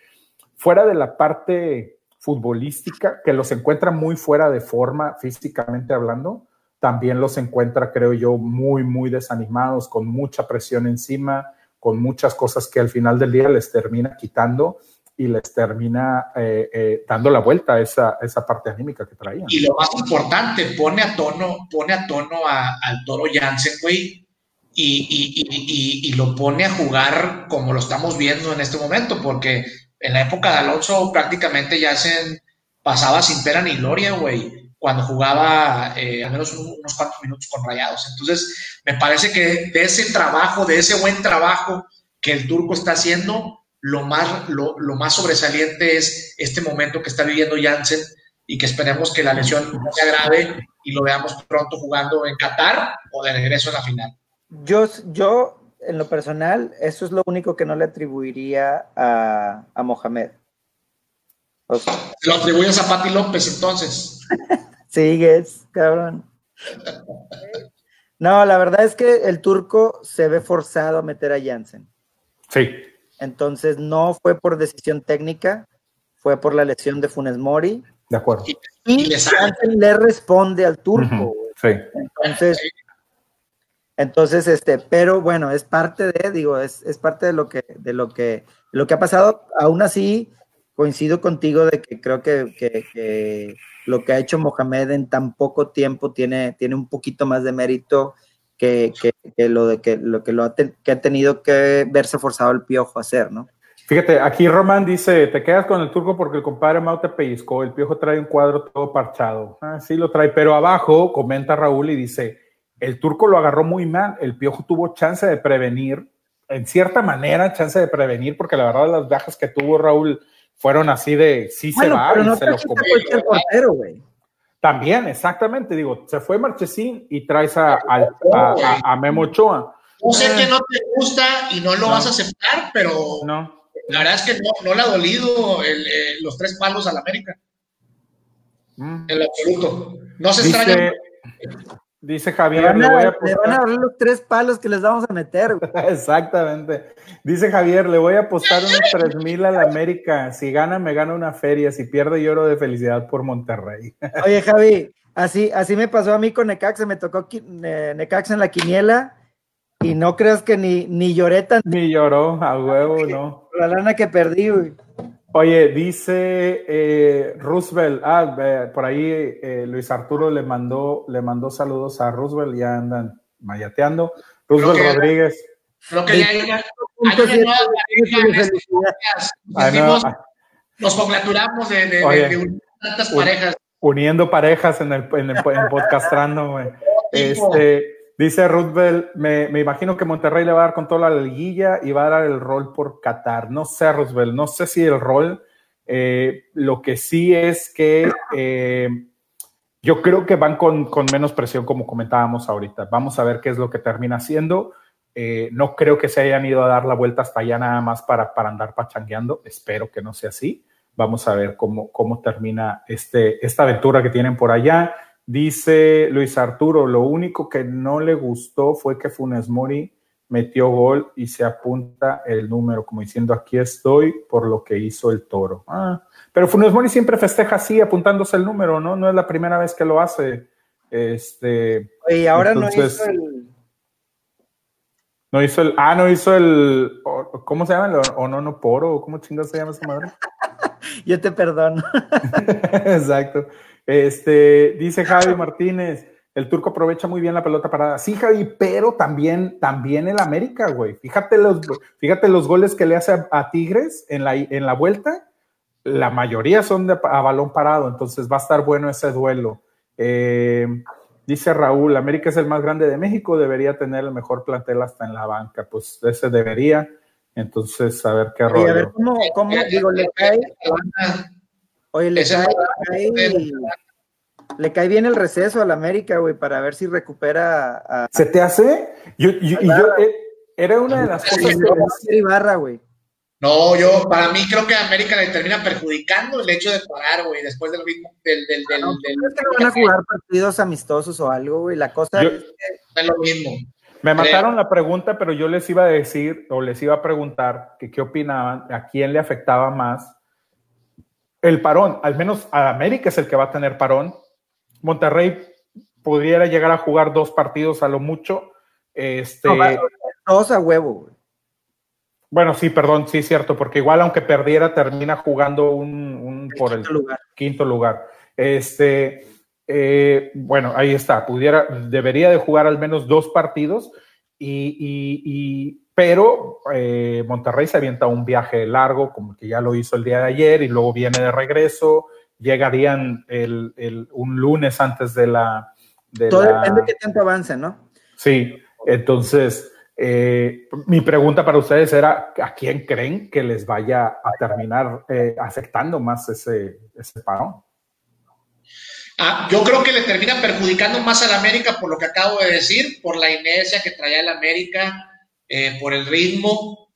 Speaker 3: fuera de la parte futbolística, que los encuentra muy fuera de forma físicamente hablando, también los encuentra, creo yo, muy, muy desanimados, con mucha presión encima, con muchas cosas que al final del día les termina quitando. y les termina eh, eh, dando la vuelta a esa, esa parte anímica que traían.
Speaker 1: Y lo más importante, pone a tono, pone a tono al toro Jansen, güey, y, lo pone a jugar como lo estamos viendo en este momento, porque en la época de Alonso prácticamente Jansen pasaba sin pena ni gloria, güey cuando jugaba eh, al menos unos cuantos minutos con Rayados. Entonces, me parece que de ese trabajo, de ese buen trabajo que el turco está haciendo, lo más, lo, más sobresaliente es este momento que está viviendo Jansen y que esperemos que la lesión no sea grave y lo veamos pronto jugando en Qatar o de regreso en la final.
Speaker 2: Yo, yo en lo personal, eso es lo único que no le atribuiría a, a Mohamed.
Speaker 1: lo atribuyes a Pati López entonces.
Speaker 2: Sigues, cabrón. No, la verdad es que el turco se ve forzado a meter a Jansen.
Speaker 3: Sí.
Speaker 2: Entonces no fue por decisión técnica, fue por la lesión de Funes Mori.
Speaker 3: De acuerdo.
Speaker 2: Y, Jansen le responde al turco.
Speaker 3: Sí.
Speaker 2: Entonces, entonces, este, pero bueno, es parte de, digo, es, es parte de lo que, de lo que, lo que ha pasado. Aún así, coincido contigo de que creo que, que lo que ha hecho Mohamed en tan poco tiempo tiene, tiene un poquito más de mérito que, lo de que lo que lo ha, que ha tenido que verse forzado el piojo a hacer, ¿no?
Speaker 3: Fíjate, aquí Román dice, te quedas con el turco porque el compadre Mau te pellizcó, el piojo trae un cuadro todo parchado. Ah, sí lo trae, pero abajo comenta Raúl y dice, el turco lo agarró muy mal, el piojo tuvo chance de prevenir, en cierta manera chance de prevenir, porque la verdad las bajas que tuvo Raúl fueron así de sí se va y se los
Speaker 2: portero, güey.
Speaker 3: También, exactamente, digo, se fue Marchesín y traes a, a, a, Memo Ochoa.
Speaker 1: No sé que no te gusta y no lo vas a aceptar, pero
Speaker 3: no.
Speaker 1: la verdad es que no, no le ha dolido el, eh, los tres palos al América. Mm. En lo absoluto. No se extraña.
Speaker 3: Dice Javier, le,
Speaker 2: voy a apostar. Le van a dar los tres palos que les vamos a meter.
Speaker 3: Exactamente. Dice Javier, le voy a apostar unos tres mil a la América. Si gana, me gana una feria. Si pierde, lloro de felicidad por Monterrey.
Speaker 2: Oye, Javi, así, así me pasó a mí con Necaxa. Me tocó eh, Necaxa en la quiniela y no creas que ni, ni lloré tan.
Speaker 3: Ni lloró, a huevo, no.
Speaker 2: La lana que perdí, güey.
Speaker 3: Oye, dice eh, Roosevelt, ah, por ahí eh, Luis Arturo le mandó, le mandó saludos a Roosevelt, ya andan mayateando. Roosevelt Rodríguez.
Speaker 1: Creo que ya hay una, nos congratulamos de, de, tantas parejas.
Speaker 3: Uniendo parejas en el, en, el, en podcastrando, güey. Este, Dice Roosevelt, me, imagino que Monterrey le va a dar con toda la liguilla y va a dar el rol por Qatar. No sé, Roosevelt, no sé si el rol, eh, lo que sí es que eh, yo creo que van con, menos presión, como comentábamos ahorita. Vamos a ver qué es lo que termina haciendo. Eh, no creo que se hayan ido a dar la vuelta hasta allá nada más para, para andar pachangueando. Espero que no sea así. Vamos a ver cómo, cómo termina este, esta aventura que tienen por allá. Dice Luis Arturo, lo único que no le gustó fue que Funes Mori metió gol y se apunta el número, como diciendo aquí estoy por lo que hizo el toro. Ah, pero Funes Mori siempre festeja así, apuntándose el número, ¿no? No es la primera vez que lo hace. Este,
Speaker 2: y ahora no hizo el.
Speaker 3: No hizo el. Ah, no hizo el. ¿Cómo se llama? ¿O no, no poro? ¿Cómo chingados se llama esa madre?
Speaker 2: Yo te perdono.
Speaker 3: Exacto. Este, dice Javi Martínez, el turco aprovecha muy bien la pelota parada. Sí, Javi, pero también, también el América, güey. Fíjate los, fíjate los goles que le hace a, Tigres en la, en la vuelta. La mayoría son de, a balón parado, entonces va a estar bueno ese duelo. Eh, dice Raúl, América es el más grande de México, debería tener el mejor plantel hasta en la banca. Pues ese debería. Entonces, a ver qué rollo.
Speaker 2: a ver cómo, cómo digo, le cae Oye, le cae, bien el receso al América, güey, para ver si recupera a...
Speaker 3: ¿Se te hace? Yo, yo, y yo, eh, era una de las cosas
Speaker 2: que... Ibarra, güey.
Speaker 1: No, yo, para mí creo que a América le termina perjudicando el hecho de parar, güey, después del ritmo del... del, del, no,
Speaker 2: del, que van a jugar partidos amistosos o algo, güey, la cosa es que...
Speaker 1: Es lo mismo.
Speaker 3: Me mataron la pregunta, pero yo les iba a decir, o les iba a preguntar, que qué opinaban, a quién le afectaba más el parón, al menos a América es el que va a tener parón. Monterrey pudiera llegar a jugar dos partidos a lo mucho. Este,
Speaker 2: dos a huevo.
Speaker 3: Bueno, sí, perdón, sí, cierto, porque igual aunque perdiera, termina jugando un, por el quinto lugar. Este, eh, bueno, ahí está, pudiera, debería de jugar al menos dos partidos, y, pero eh, Monterrey se avienta un viaje largo, como que ya lo hizo el día de ayer, y luego viene de regreso, llegarían el, un lunes antes de la...
Speaker 2: Todo depende de qué tanto avance, ¿no?
Speaker 3: Sí, entonces eh, mi pregunta para ustedes era, ¿a quién creen que les vaya a terminar eh, afectando más ese, ese parón?
Speaker 1: Ah, yo creo que le termina perjudicando más al América por lo que acabo de decir, por la inercia que traía el América, eh, por el ritmo.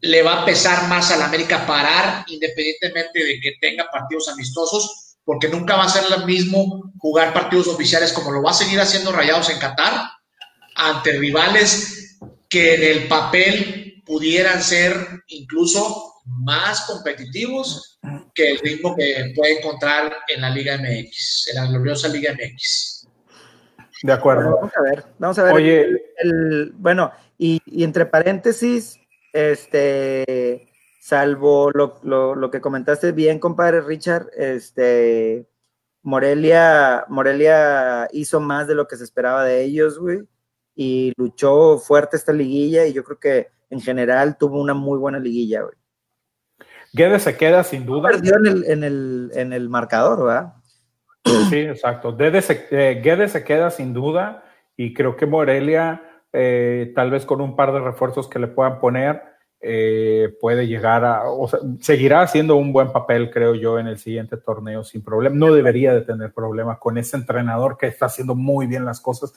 Speaker 1: Le va a pesar más al América parar, independientemente de que tenga partidos amistosos, porque nunca va a ser lo mismo jugar partidos oficiales como lo va a seguir haciendo Rayados en Qatar, ante rivales que en el papel pudieran ser incluso más competitivos que el ritmo que puede encontrar en la Liga MX, en la gloriosa Liga MX.
Speaker 3: De acuerdo.
Speaker 2: vamos a ver, vamos a ver.
Speaker 3: Oye,
Speaker 2: bueno, y, entre paréntesis, este, salvo lo, lo, que comentaste bien, compadre Richard, este, Morelia, Morelia hizo más de lo que se esperaba de ellos, güey y luchó fuerte esta liguilla y yo creo que en general tuvo una muy buena liguilla, güey.
Speaker 3: Guedes se queda sin duda.
Speaker 2: Perdió en el, en el, en el marcador, ¿verdad?
Speaker 3: Sí, exacto. Guedes se, eh, se queda sin duda y creo que Morelia, eh, tal vez con un par de refuerzos que le puedan poner, eh, puede llegar a, o sea, seguirá haciendo un buen papel, creo yo, en el siguiente torneo sin problema. No debería de tener problemas con ese entrenador que está haciendo muy bien las cosas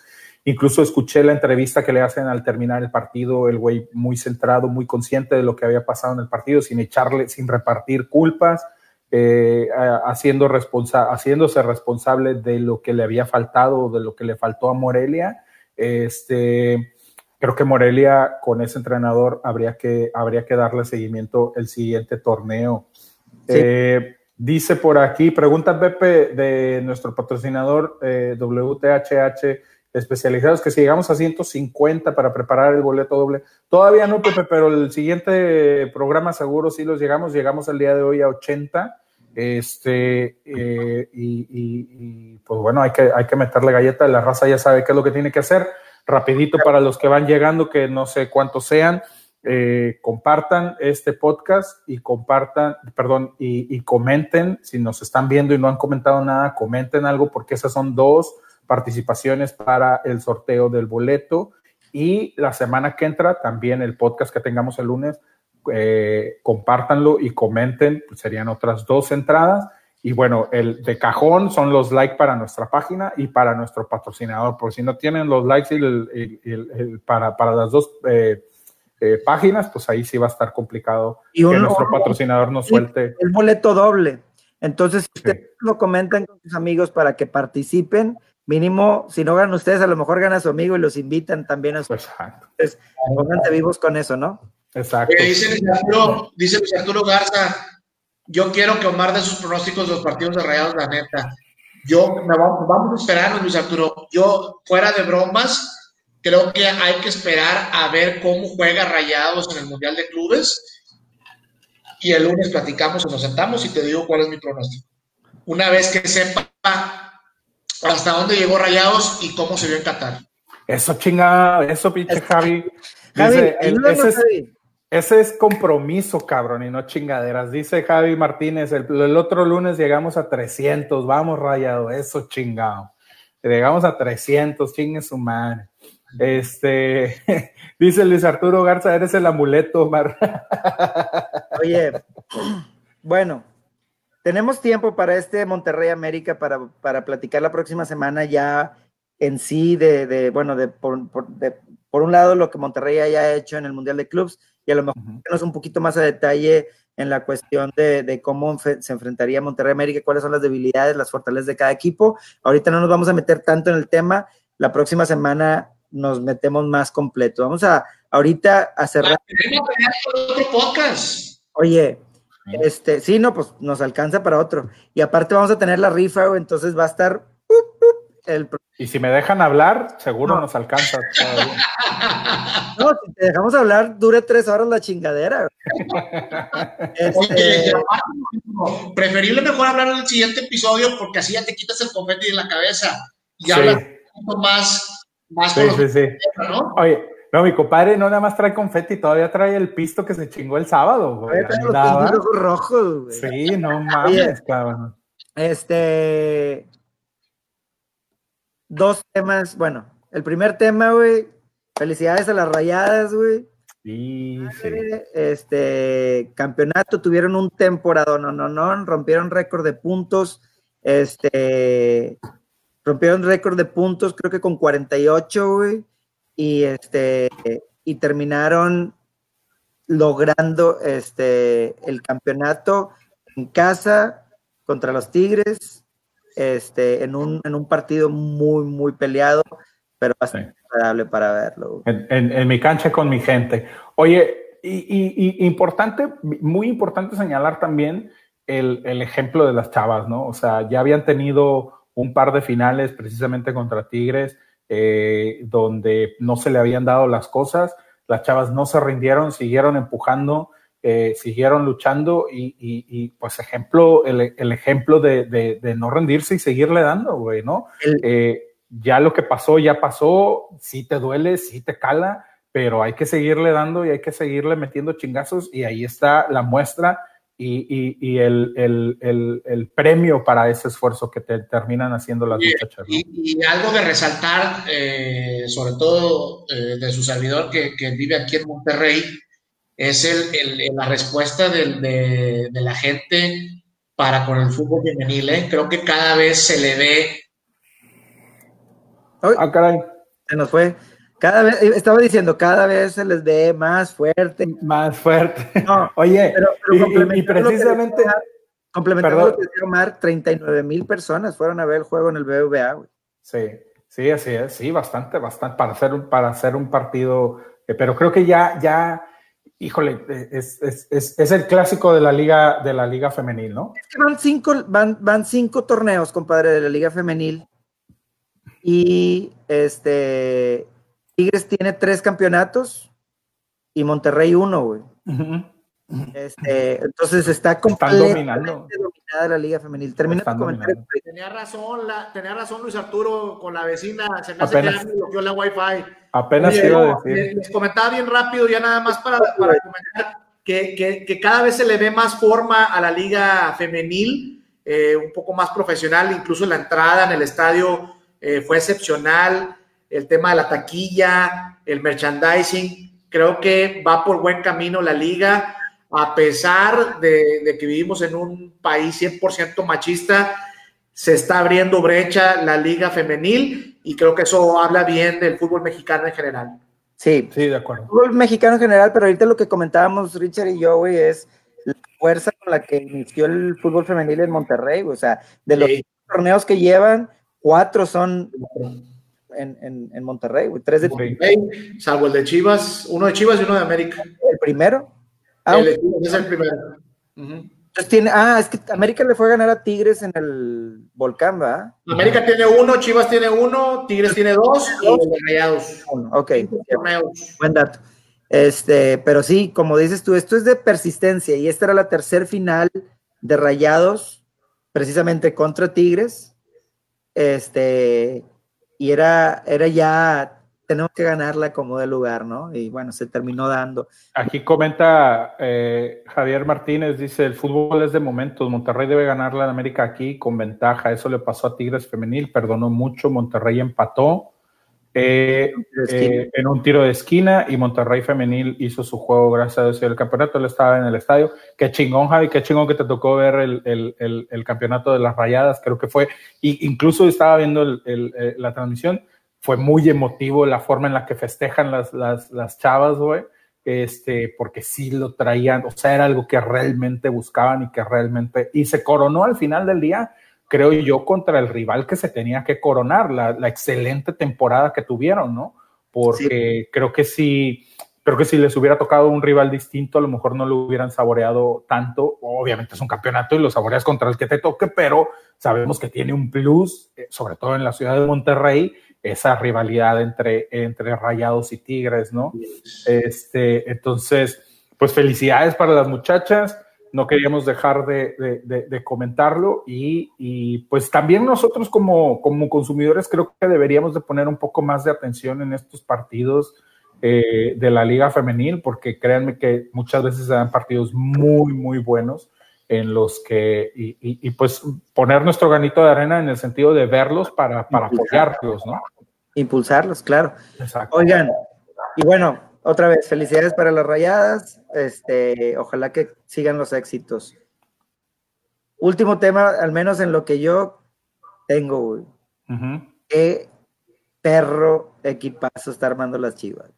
Speaker 3: Incluso escuché la entrevista que le hacen al terminar el partido, el güey muy centrado, muy consciente de lo que había pasado en el partido, sin echarle, sin repartir culpas, eh, haciendo haciéndose responsable de lo que le había faltado, de lo que le faltó a Morelia. Este, creo que Morelia con ese entrenador habría que, habría que darle seguimiento el siguiente torneo. Eh, dice por aquí, pregunta Pepe de nuestro patrocinador eh, WTHH especializados, que si llegamos a 150 para preparar el boleto doble, todavía no, Pepe, pero el siguiente programa seguro sí los llegamos, llegamos el día de hoy a 80, este, eh, y, pues bueno, hay que, hay que meterle galleta, la raza ya sabe qué es lo que tiene que hacer, rapidito para los que van llegando, que no sé cuántos sean, eh, compartan este podcast y compartan, perdón, y, y comenten, si nos están viendo y no han comentado nada, comenten algo, porque esas son dos participaciones para el sorteo del boleto. Y la semana que entra también el podcast que tengamos el lunes, eh, compártanlo y comenten, pues serían otras dos entradas. Y bueno, el de cajón son los likes para nuestra página y para nuestro patrocinador. Por si no tienen los likes y para, para, las dos eh, eh, páginas, pues ahí sí va a estar complicado
Speaker 2: y
Speaker 3: que nuestro patrocinador nos suelte.
Speaker 2: El boleto doble. Entonces, si ustedes lo comentan con sus amigos para que participen, mínimo, si no ganan ustedes, a lo mejor gana su amigo y los invitan también a su.
Speaker 3: Exacto.
Speaker 2: Entonces, pónganse vivos con eso, ¿no?
Speaker 3: Exacto.
Speaker 1: dice, Luis Arturo, Garza, yo quiero que Omar dé sus pronósticos de los partidos de Rayados, la neta. Yo, vamos, a esperar, Luis Arturo. Yo, fuera de bromas, creo que hay que esperar a ver cómo juega Rayados en el Mundial de Clubes. Y el lunes platicamos y nos sentamos y te digo cuál es mi pronóstico. Una vez que sepa hasta dónde llegó Rayados y cómo se vio en Qatar.
Speaker 3: Eso chinga, eso pinche Javi.
Speaker 2: Javi,
Speaker 3: ese, es, compromiso, cabrón, y no chingaderas. Dice Javi Martínez, el, otro lunes llegamos a 300, vamos Rayado, eso chingado. Llegamos a 300, chingue su. Este, dice Luis Arturo Garza, eres el amuleto, Mar.
Speaker 2: Oye, bueno, tenemos tiempo para este Monterrey América para, para platicar la próxima semana ya en sí de, bueno, de por, por, un lado lo que Monterrey haya hecho en el Mundial de Clubs y a lo mejor uh un poquito más a detalle en la cuestión de, de, cómo se enfrentaría Monterrey América, cuáles son las debilidades, las fortalezas de cada equipo. Ahorita no nos vamos a meter tanto en el tema, la próxima semana nos metemos más completo. Vamos a ahorita a cerrar. Oye, este, sí, no, pues nos alcanza para otro. Y aparte vamos a tener la rifa, entonces va a estar el...
Speaker 3: Y si me dejan hablar, seguro nos alcanza.
Speaker 2: no, si te dejamos hablar, dure tres horas la chingadera.
Speaker 1: este... preferible mejor hablar en el siguiente episodio porque así ya te quitas el confeti de la cabeza y hablas más, más
Speaker 3: sí, sí, sí. ¿no? Oye, no, mi compadre no nada más trae confeti, todavía trae el pisto que se chingó el sábado, güey.
Speaker 2: Los rojos, güey.
Speaker 3: Sí, no mames, cabrón.
Speaker 2: Este. Dos temas, bueno, el primer tema, güey. Felicidades a las rayadas, güey.
Speaker 3: Sí, sí.
Speaker 2: Este campeonato tuvieron un temporada, no, no, no, rompieron récord de puntos. Este rompieron récord de puntos, creo que con 48, güey y este y terminaron logrando este el campeonato en casa contra los Tigres este en un, en un partido muy muy peleado pero bastante agradable para verlo.
Speaker 3: En, mi cancha con mi gente. Oye y, importante muy importante señalar también el, el ejemplo de las chavas no o sea ya habían tenido un par de finales precisamente contra Tigres eh, donde no se le habían dado las cosas, las chavas no se rindieron, siguieron empujando, eh, siguieron luchando y, pues ejemplo, el, ejemplo de, no rendirse y seguirle dando, güey, ¿no? Eh, ya lo que pasó, ya pasó, sí te duele, sí te cala, pero hay que seguirle dando y hay que seguirle metiendo chingazos y ahí está la muestra y, el, premio para ese esfuerzo que te terminan haciendo las muchachas.
Speaker 1: Y, algo de resaltar, eh, sobre todo eh, de su servidor que, vive aquí en Monterrey, es el, la respuesta de, la gente para con el fútbol femenil. ¿eh? Creo que cada vez se le ve.
Speaker 3: Ah, caray.
Speaker 2: Se nos fue. Cada vez, eh, estaba diciendo, cada vez se les ve más fuerte.
Speaker 3: Más fuerte. Oye, y, precisamente.
Speaker 2: Complementando lo que decía Omar, 39 mil personas fueron a ver el juego en el BBVA, güey.
Speaker 3: Sí, sí, así es, sí, bastante, bastante, para hacer un, para hacer un partido, eh, pero creo que ya, ya, híjole, es, es, es, es, el clásico de la liga, de la liga femenil, ¿no?
Speaker 2: Es que van cinco, van, van cinco torneos, compadre, de la liga femenil. Y este, Tigres tiene tres campeonatetos y Monterrey uno, güey. Este, entonces está completamente dominada la liga femenil. Termina tu comentario.
Speaker 1: Tenía razón, la, tenía razón Luis Arturo con la vecina, se me hace Apenas. que bloqueó la wifi.
Speaker 3: Apenas quiero decir.
Speaker 1: Les, comentaba bien rápido, ya nada más para, para comentar que, que, que, cada vez se le ve más forma a la liga femenil, eh, un poco más profesional, incluso la entrada en el estadio eh, fue excepcional el tema de la taquilla, el merchandising. Creo que va por buen camino la liga, a pesar de, que vivimos en un país 100% machista, se está abriendo brecha la liga femenil y creo que eso habla bien del fútbol mexicano en general.
Speaker 2: Sí,
Speaker 3: sí, de acuerdo.
Speaker 2: El fútbol mexicano en general, pero ahorita lo que comentábamos Richard y yo, güey, es la fuerza con la que inició el fútbol femenil en Monterrey, o sea, de los torneos que llevan, cuatro son en, en, Monterrey, güey. Tres de
Speaker 1: Monterrey, salvo el de Chivas, uno de Chivas y uno de América.
Speaker 2: ¿El primero?
Speaker 1: Ah, el es el primero.
Speaker 2: Entonces tiene, ah, es que América le fue a ganar a Tigres en el Volcán, ¿va?
Speaker 1: América tiene uno, Chivas tiene uno, Tigres tiene dos y Rayados.
Speaker 2: Ok, buen dato. Este, pero sí, como dices tú, esto es de persistencia y esta era la tercer final de Rayados, precisamente contra Tigres. Este, y era, era ya, tenemos que ganarla como de lugar, ¿no? Y bueno, se terminó dando.
Speaker 3: Aquí comenta eh, Javier Martínez, dice, el fútbol es de momentos, Monterrey debe ganarla en América aquí con ventaja, eso le pasó a Tigres Femenil, perdonó mucho, Monterrey empató. Eh, eh, en un tiro de esquina y Monterrey Femenil hizo su juego gracias a Dios el campeonato, él estaba en el estadio. Qué chingón, Javi, qué chingón que te tocó ver el, campeonato de las rayadas, creo que fue, y incluso estaba viendo eh, la transmisión, fue muy emotivo la forma en la que festejan las, las, las chavas, güey, este, porque sí lo traían, o sea, era algo que realmente buscaban y que realmente, y se coronó al final del día creo yo, contra el rival que se tenía que coronar, la, excelente temporada que tuvieron, ¿no? Porque creo que sí, creo que si les hubiera tocado un rival distinto, a lo mejor no lo hubieran saboreado tanto. Obviamente es un campeonato y lo saboreas contra el que te toque, pero sabemos que tiene un plus, eh, sobre todo en la ciudad de Monterrey, esa rivalidad entre, entre Rayados y Tigres, ¿no? Este, entonces, pues felicidades para las muchachas no queríamos dejar de, comentarlo y, y, pues también nosotros como, como consumidores creo que deberíamos de poner un poco más de atención en estos partidos eh, de la liga femenil porque créanme que muchas veces se dan partidos muy, muy buenos en los que, y, y, pues poner nuestro granito de arena en el sentido de verlos para, para apoyarlos, ¿no?
Speaker 2: Impulsarlos, claro. Exacto. Oigan, y bueno, otra vez, felicidades para las rayadas. Este, ojalá que sigan los éxitos. Último tema, al menos en lo que yo tengo, güey. ¿Qué perro equipazo está armando las chivas?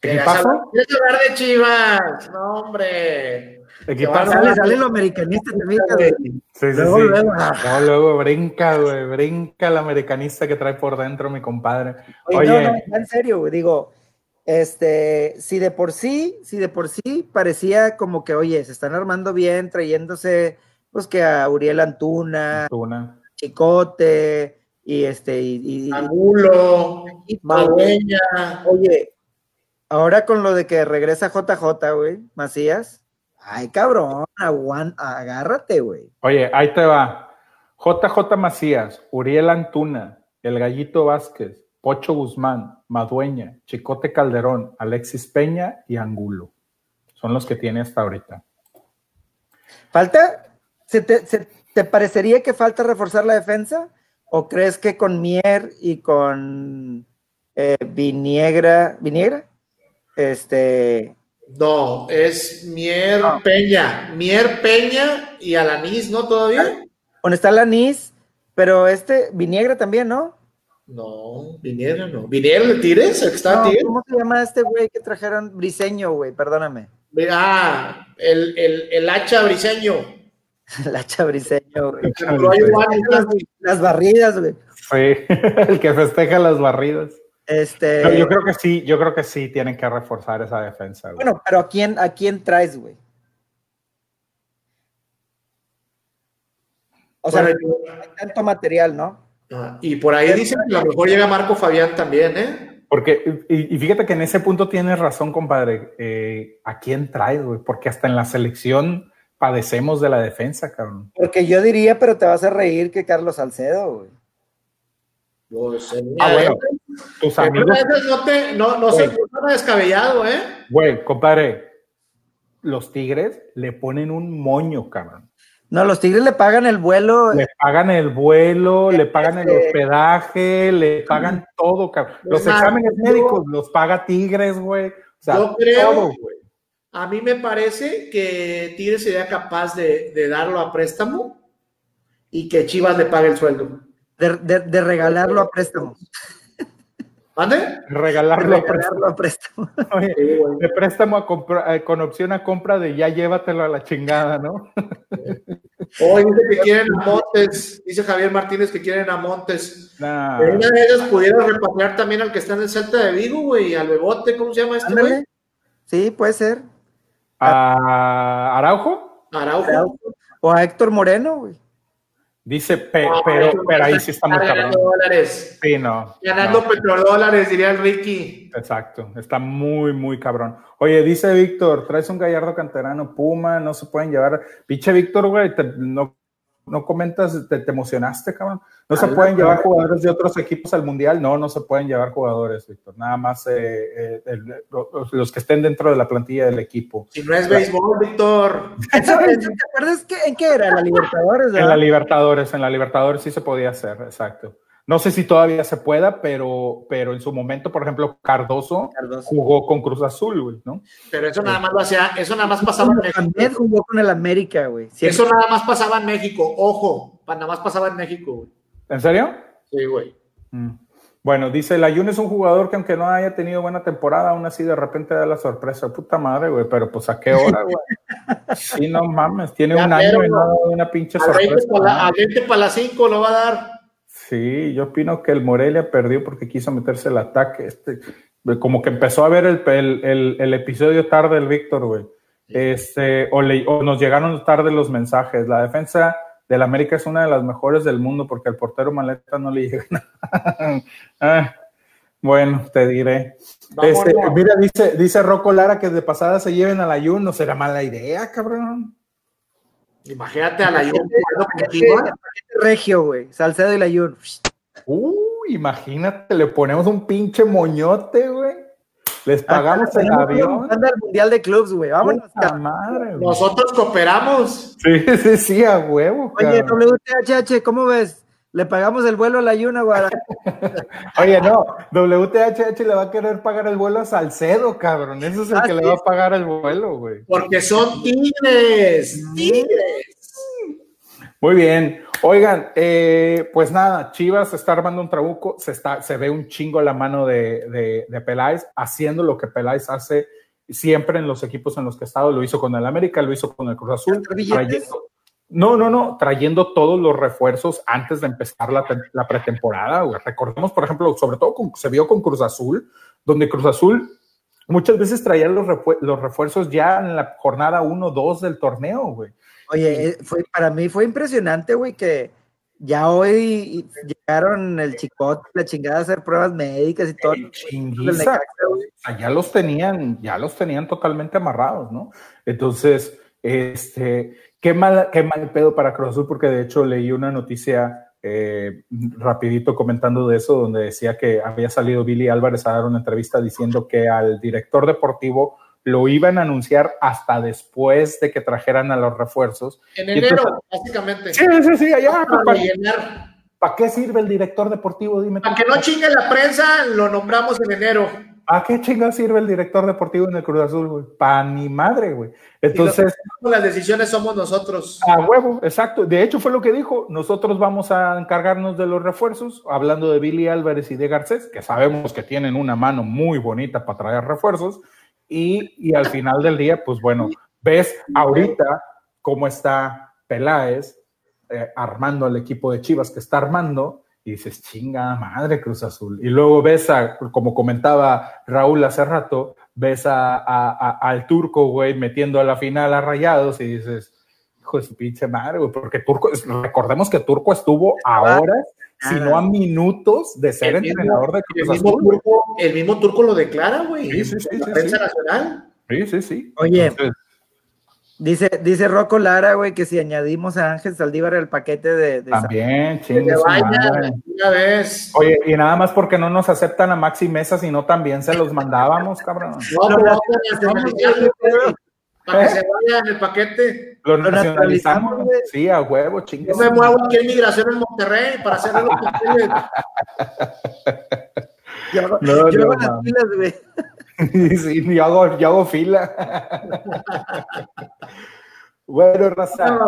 Speaker 1: ¿Equipazo? ¿Quieres hablar de chivas? No, hombre.
Speaker 2: Equipazo. Sale, sale lo americanista también.
Speaker 3: Sí, sí, luego, sí. Luego, ah. luego brinca, güey, brinca el americanista que trae por dentro mi compadre.
Speaker 2: Oye, No, no, en serio, güey, digo, este, si de por sí, si de por sí parecía como que, oye, se están armando bien, trayéndose, pues que a Uriel Antuna, Chicote, y este, y,
Speaker 1: Angulo, Madueña.
Speaker 2: Oye, ahora con lo de que regresa JJ, güey, Macías, ay, cabrón, agárrate, güey.
Speaker 3: Oye, ahí te va. JJ Macías, Uriel Antuna, el Gallito Vázquez, Pocho Guzmán, Madueña, Chicote Calderón, Alexis Peña y Angulo. Son los que tiene hasta ahorita.
Speaker 2: ¿Falta? ¿Se te, parecería que falta reforzar la defensa? ¿O crees que con Mier y con eh, Viniegra, Viniegra? Este.
Speaker 1: No, es Mier Peña. Mier Peña y Alanis, ¿no? Todavía.
Speaker 2: Bueno, está Alanis, pero este, Viniegra también, ¿no?
Speaker 1: No, Viniera no. ¿Viniera de que está no,
Speaker 2: ¿Cómo se llama este güey que trajeron? Briseño, güey, perdóname.
Speaker 1: Ah, el, el, el hacha briseño.
Speaker 2: el hacha briseño, güey. Las, barridas, güey.
Speaker 3: Sí, el que festeja las barridas.
Speaker 2: Este...
Speaker 3: yo creo que sí, yo creo que sí tienen que reforzar esa defensa.
Speaker 2: Güey. Bueno, pero ¿a quién, ¿a quién traes, güey? O sea, hay tanto material, ¿no?
Speaker 1: Ah, y por ahí dicen que a lo mejor llega Marco Fabián también, ¿eh?
Speaker 3: Porque, y, fíjate que en ese punto tienes razón, compadre. Eh, ¿A quién traes, güey? Porque hasta en la selección padecemos de la defensa, cabrón.
Speaker 2: Porque yo diría, pero te vas a reír que Carlos Salcedo, güey.
Speaker 1: Pues, ah, bueno, tus amigos. No, te, no, no se descabellado, ¿eh?
Speaker 3: Güey, compadre, los Tigres le ponen un moño, cabrón.
Speaker 2: No, los Tigres le pagan el vuelo.
Speaker 3: Le pagan el vuelo, le pagan el hospedaje, le pagan todo, cabrón. Los exámenes médicos los paga Tigres, güey. O sea,
Speaker 1: yo creo, todo, güey. A mí me parece que Tigres sería capaz de, de, darlo a préstamo y que Chivas le pague el sueldo.
Speaker 2: De, de, de regalarlo a préstamo.
Speaker 1: ¿Mande?
Speaker 3: Regalarlo, a préstamo. de préstamo a compra, eh, con opción a compra de ya llévatelo a la chingada, ¿no?
Speaker 1: Hoy dice que quieren a Montes, dice Javier Martínez que quieren a Montes. Nah. una de ellas pudiera repatriar también al que está en el Celta de Vigo, güey, al Bebote, ¿cómo se llama este güey?
Speaker 2: Sí, puede ser.
Speaker 3: ¿A Araujo?
Speaker 1: Araujo.
Speaker 2: O a Héctor Moreno, güey.
Speaker 3: Dice, pero, pero ahí sí está muy
Speaker 1: Ganando dólares.
Speaker 3: Sí, no.
Speaker 1: Ganando petrodólares, diría el Ricky.
Speaker 3: Exacto, está muy, muy cabrón. Oye, dice Víctor, traes un gallardo canterano, Puma, no se pueden llevar. Pinche Víctor, güey, no no comentas, te, emocionaste, cabrón. No se pueden llevar jugadores de otros equipos al mundial, no, no se pueden llevar jugadores, Víctor. Nada más eh, eh, los, que estén dentro de la plantilla del equipo.
Speaker 1: Si no es béisbol, Víctor.
Speaker 2: ¿Te acuerdas en qué era? ¿La Libertadores?
Speaker 3: En la Libertadores, en la Libertadores sí se podía hacer, exacto. No sé si todavía se pueda, pero, pero en su momento, por ejemplo, Cardoso, jugó con Cruz Azul, güey, ¿no?
Speaker 1: Pero eso nada más lo hacía, eso nada más pasaba en México.
Speaker 2: También jugó con el América, güey.
Speaker 1: Eso nada más pasaba en México, ojo, nada más pasaba en México, güey.
Speaker 3: ¿En serio?
Speaker 1: Sí, güey.
Speaker 3: Mm. Bueno, dice, la Jun es un jugador que aunque no haya tenido buena temporada, aún así de repente da la sorpresa. Puta madre, güey, pero pues a qué hora, güey. sí, no mames, tiene un año y no una pinche sorpresa.
Speaker 1: A 20 para las 5 lo va a dar.
Speaker 3: Sí, yo opino que el Morelia perdió porque quiso meterse el ataque. Este, como que empezó a ver el, episodio tarde el Víctor, güey. Este, o, o, nos llegaron tarde los mensajes. La defensa del América es una de las mejores del mundo porque al portero maleta no le llega nada. Ah, bueno, te diré. Este, mira, dice, dice Rocco Lara que de pasada se lleven al ayuno. No será mala idea, cabrón.
Speaker 1: Imagínate al ayuno.
Speaker 2: Regio, güey. Salcedo y el ayuno.
Speaker 3: Uy, imagínate, le ponemos un pinche moñote, güey. Les pagamos el avión.
Speaker 2: Manda el mundial de clubs, güey. Vámonos.
Speaker 1: Madre, Nosotros cooperamos.
Speaker 3: Sí, sí, sí, a huevo.
Speaker 2: Oye, WTHH, ¿cómo ves? Le pagamos el vuelo a la Yuna, güey.
Speaker 3: Oye, no, WTHH le va a querer pagar el vuelo a Salcedo, cabrón. Eso es el ah, que le va a pagar el vuelo, güey.
Speaker 1: Porque son tigres, tigres.
Speaker 3: Muy bien. Oigan, eh, pues nada, Chivas está armando un trabuco, se, está, se ve un chingo la mano de, de, Peláez, haciendo lo que Peláez hace siempre en los equipos en los que ha estado. Lo hizo con el América, lo hizo con el Cruz Azul. No, no, no, trayendo todos los refuerzos antes de empezar la, la pretemporada. Recordemos, por ejemplo, sobre todo se vio con Cruz Azul, donde Cruz Azul muchas veces traía los, los refuerzos ya en la jornada 1, 2 del torneo, güey.
Speaker 2: Oye, eh, fue, para mí fue impresionante, güey, que ya hoy llegaron el chicote, la chingada a hacer pruebas médicas y todo.
Speaker 3: ya los tenían, ya los tenían totalmente amarrados, ¿no? Entonces, este, qué mal, qué mal pedo para Cruz Azul, porque de hecho leí una noticia eh, rapidito comentando de eso, donde decía que había salido Billy Álvarez a dar una entrevista diciendo que al director deportivo lo iban a anunciar hasta después de que trajeran a los refuerzos.
Speaker 1: En enero, básicamente.
Speaker 3: Sí, sí, sí, allá. Para, para, qué sirve el director deportivo?
Speaker 1: Dime. Para que no chingue la prensa, lo nombramos en enero.
Speaker 3: ¿A qué chinga sirve el director deportivo en el Cruz Azul, güey? Para ni madre, güey. Entonces.
Speaker 1: las decisiones somos nosotros.
Speaker 3: A huevo, exacto. De hecho, fue lo que dijo. Nosotros vamos a encargarnos de los refuerzos, hablando de Billy Álvarez y de Garcés, que sabemos que tienen una mano muy bonita para traer refuerzos. Y, al final del día, pues bueno, ves ahorita cómo está Peláez eh, armando al equipo de Chivas que está armando y dices, chinga madre Cruz Azul. Y luego ves a, como comentaba Raúl hace rato, ves a, al turco, güey, metiendo a la final a rayados y dices, hijo de su pinche madre, güey, porque Turco, recordemos que Turco estuvo ahora sino a minutos de ser entrenador de
Speaker 1: Cruz el mismo, turco, el mismo turco lo declara, güey. Sí, sí, sí. La prensa nacional.
Speaker 3: Sí, sí, sí.
Speaker 2: Oye, dice, dice Rocco Lara, güey, que si añadimos a Ángel Saldívar el paquete de. de
Speaker 3: También, una vez. Oye, y nada más porque no nos aceptan a Maxi Mesa, sino también se los mandábamos, cabrón. No, no, no,
Speaker 1: para que se vaya en el paquete.
Speaker 3: Lo nacionalizamos. Sí, a huevo, chingue.
Speaker 1: Yo me muevo aquí en migración en Monterrey para hacer los papeles.
Speaker 2: yo, no, yo no, hago las filas, güey.
Speaker 3: sí, yo hago, yo hago fila. bueno, Raza,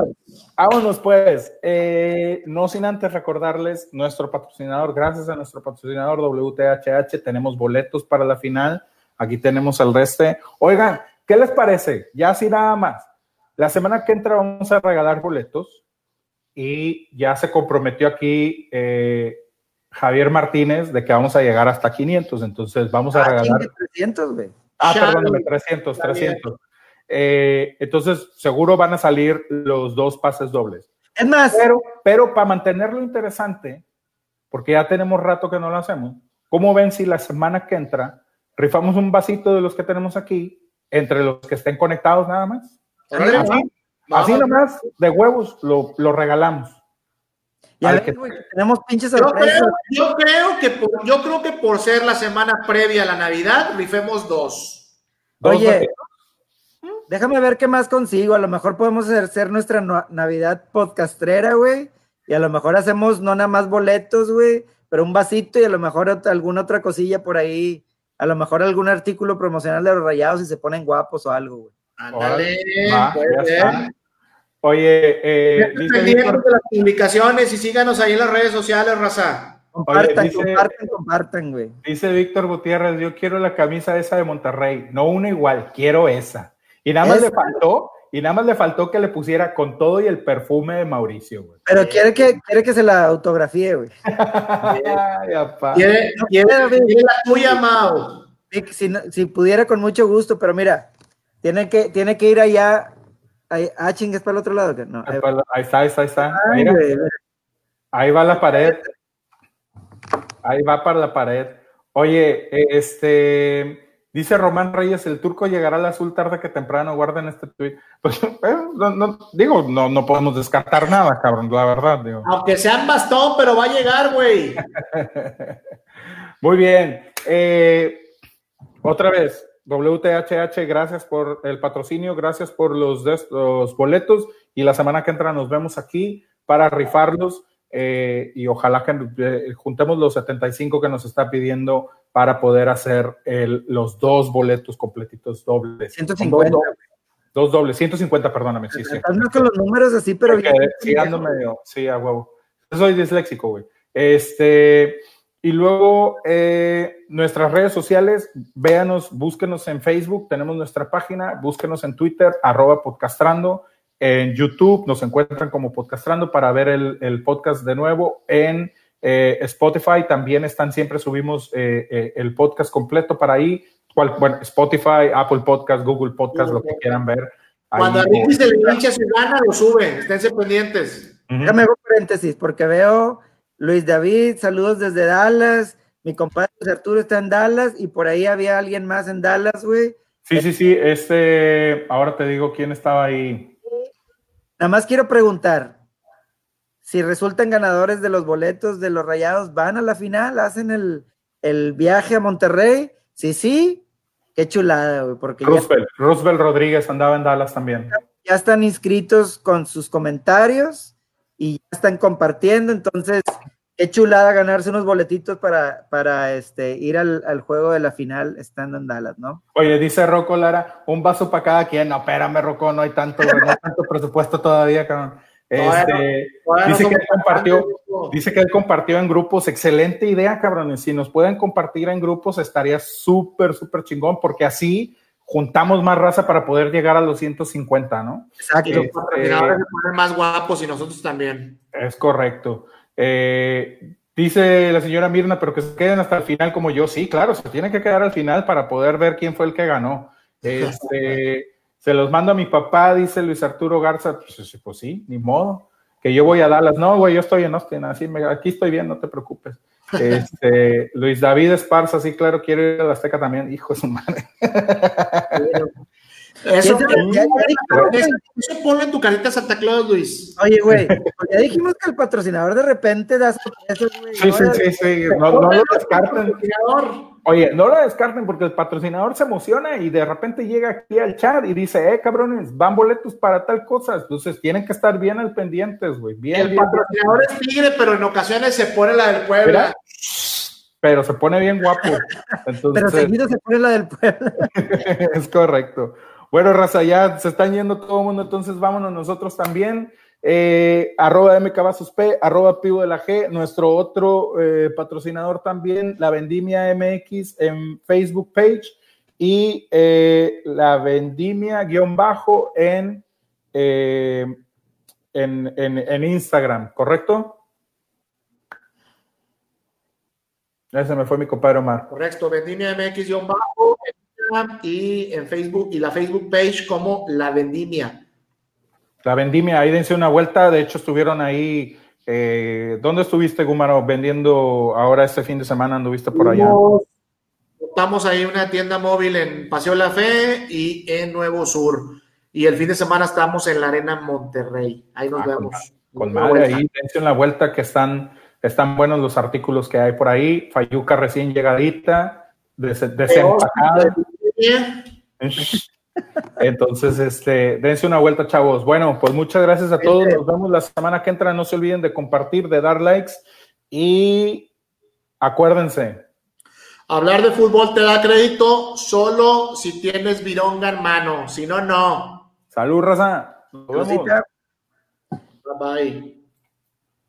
Speaker 3: vámonos pues. Eh, no sin antes recordarles nuestro patrocinador, gracias a nuestro patrocinador WTHH, tenemos boletos para la final. Aquí tenemos el resto. Oigan, ¿Qué les parece? Ya así nada más. La semana que entra vamos a regalar boletos y ya se comprometió aquí eh, Javier Martínez de que vamos a llegar hasta 500. Entonces vamos a ah, regalar.
Speaker 2: 300, güey.
Speaker 3: Ah, perdóname, 300, 300. Eh, entonces seguro van a salir los dos pases dobles.
Speaker 2: Es más.
Speaker 3: Pero, pero para mantenerlo interesante, porque ya tenemos rato que no lo hacemos, ¿cómo ven si la semana que entra rifamos un vasito de los que tenemos aquí entre los que estén conectados nada más. Así, nomás, de huevos, lo, lo regalamos.
Speaker 2: Ya que... tenemos pinches yo
Speaker 1: creo, yo creo, que por, yo creo que por ser la semana previa a la Navidad, rifemos dos.
Speaker 2: Oye, déjame ver qué más consigo. A lo mejor podemos hacer nuestra Navidad podcastrera, güey. Y a lo mejor hacemos no nada más boletos, güey, pero un vasito y a lo mejor alguna otra cosilla por ahí a lo mejor algún artículo promocional de los rayados y se ponen guapos o algo, güey.
Speaker 1: Ándale,
Speaker 3: Oye, eh,
Speaker 1: dice de las publicaciones y síganos ahí en las redes sociales, raza.
Speaker 2: Compartan, compartan, compartan, güey.
Speaker 3: Dice Víctor Gutiérrez, yo quiero la camisa esa de Monterrey, no una igual, quiero esa. Y nada más le faltó y nada más le faltó que le pusiera con todo y el perfume de Mauricio, güey.
Speaker 2: Pero quiere que, quiere que se la autografíe, güey.
Speaker 1: quiere, quiere, la tuya, Mau.
Speaker 2: si, pudiera con mucho gusto, pero mira, tiene que, tiene que ir allá. Ah, ching, es para el otro lado. No,
Speaker 3: ahí, está, ahí está, ahí está. ahí va la pared. Ahí va para la pared. Oye, este. Dice Román Reyes, el turco llegará al azul tarde que temprano, guarden este tweet. Pues, eh, no, digo, no, no podemos descartar nada, cabrón, la verdad. Digo.
Speaker 1: Aunque sean bastón, pero va a llegar, güey.
Speaker 3: Muy bien. Eh, otra vez, WTHH, gracias por el patrocinio, gracias por los, los boletos y la semana que entra nos vemos aquí para rifarlos eh, y ojalá que juntemos los 75 que nos está pidiendo para poder hacer los dos boletos completitos dobles.
Speaker 2: 150.
Speaker 3: Dos, dobles, 150, perdóname. Sí, sí.
Speaker 2: con los números así, pero bien.
Speaker 3: Sí, medio, sí, a huevo. Soy disléxico, güey. Este, y luego eh, nuestras redes sociales, véanos, búsquenos en Facebook, tenemos nuestra página, búsquenos en Twitter, arroba podcastrando, en YouTube nos encuentran como podcastrando para ver el podcast de nuevo, en eh, Spotify también están, siempre subimos eh, eh, el podcast completo para ahí. bueno, Spotify, Apple Podcast, Google Podcast, lo que quieran ver.
Speaker 1: Cuando a Ricky se le hincha su gana, lo sube. Esténse pendientes.
Speaker 2: Déjame hago paréntesis porque veo Luis David, saludos desde Dallas. Mi compadre Arturo está en Dallas y por ahí había alguien más en Dallas, güey.
Speaker 3: Sí, sí, sí. Este, ahora te digo quién estaba ahí.
Speaker 2: Nada más quiero preguntar, si resultan ganadores de los boletos de los Rayados, van a la final, hacen el, viaje a Monterrey. Sí, sí, qué chulada, güey. Porque
Speaker 3: Roosevelt, Roosevelt Rodríguez andaba en Dallas también.
Speaker 2: Ya están inscritos con sus comentarios y ya están compartiendo, entonces qué chulada ganarse unos boletitos para, para este, ir al, juego de la final estando en Dallas, ¿no?
Speaker 3: Oye, dice Rocco Lara, un vaso para cada quien. No, espérame, Rocco, no hay tanto, no hay tanto presupuesto todavía, cabrón. Este, dice, que él compartió, dice que él compartió en grupos. Excelente idea, cabrones. Si nos pueden compartir en grupos, estaría súper, súper chingón, porque así juntamos más raza para poder llegar a los 150, ¿no?
Speaker 1: Exacto. Este, ahora se ponen más guapos y nosotros también.
Speaker 3: Es correcto. Eh, dice la señora Mirna, pero que se queden hasta el final como yo. Sí, claro, se tiene que quedar al final para poder ver quién fue el que ganó. Este. Se los mando a mi papá, dice Luis Arturo Garza. Pues, pues sí, ni modo. Que yo voy a Dallas. No, güey, yo estoy en Austin. Así me, aquí estoy bien, no te preocupes. Este, Luis David Esparza, sí, claro, quiero ir a la Azteca también. Hijo de su madre.
Speaker 1: Eso, ya, eso ponlo en tu carita Santa Claus, Luis.
Speaker 2: Oye, güey, ya dijimos que el patrocinador de repente da sorpresas,
Speaker 3: güey. Sí, sí, sí, sí, no, no lo descarten. Oye, no lo descarten porque el patrocinador se emociona y de repente llega aquí al chat y dice, eh, cabrones, van boletos para tal cosa. Entonces tienen que estar bien al pendientes, güey. Bien,
Speaker 1: el patrocinador es tigre, pero en ocasiones se pone la del pueblo.
Speaker 3: Pero se pone bien guapo.
Speaker 2: pero seguido se pone la del pueblo.
Speaker 3: es correcto. Bueno, Raza, ya se están yendo todo el mundo, entonces vámonos nosotros también. Eh, arroba P, arroba Pivo de la G, nuestro otro eh, patrocinador también, la Vendimia MX en Facebook page y eh, la Vendimia guion bajo en, en, en, Instagram, ¿correcto? Ese me fue mi compadre Omar.
Speaker 1: Correcto, Vendimia MX guion bajo y en Facebook y la Facebook page como La Vendimia.
Speaker 3: La Vendimia, ahí dense una vuelta. De hecho, estuvieron ahí. Eh, ¿Dónde estuviste, Gumaro, vendiendo ahora este fin de semana? ¿Anduviste por allá?
Speaker 1: Estamos ahí en una tienda móvil en Paseo La Fe y en Nuevo Sur. Y el fin de semana estamos en la Arena Monterrey. Ahí nos ah, vemos.
Speaker 3: Con, madre, ahí dense una vuelta que están, están buenos los artículos que hay por ahí. Fayuca recién llegadita, desempacada. Entonces, este, dense una vuelta, chavos. Bueno, pues muchas gracias a todos. Nos vemos la semana que entra. No se olviden de compartir, de dar likes y acuérdense.
Speaker 1: Hablar de fútbol te da crédito solo si tienes vironga hermano. Si no, no.
Speaker 3: Salud, raza.
Speaker 1: Bye bye.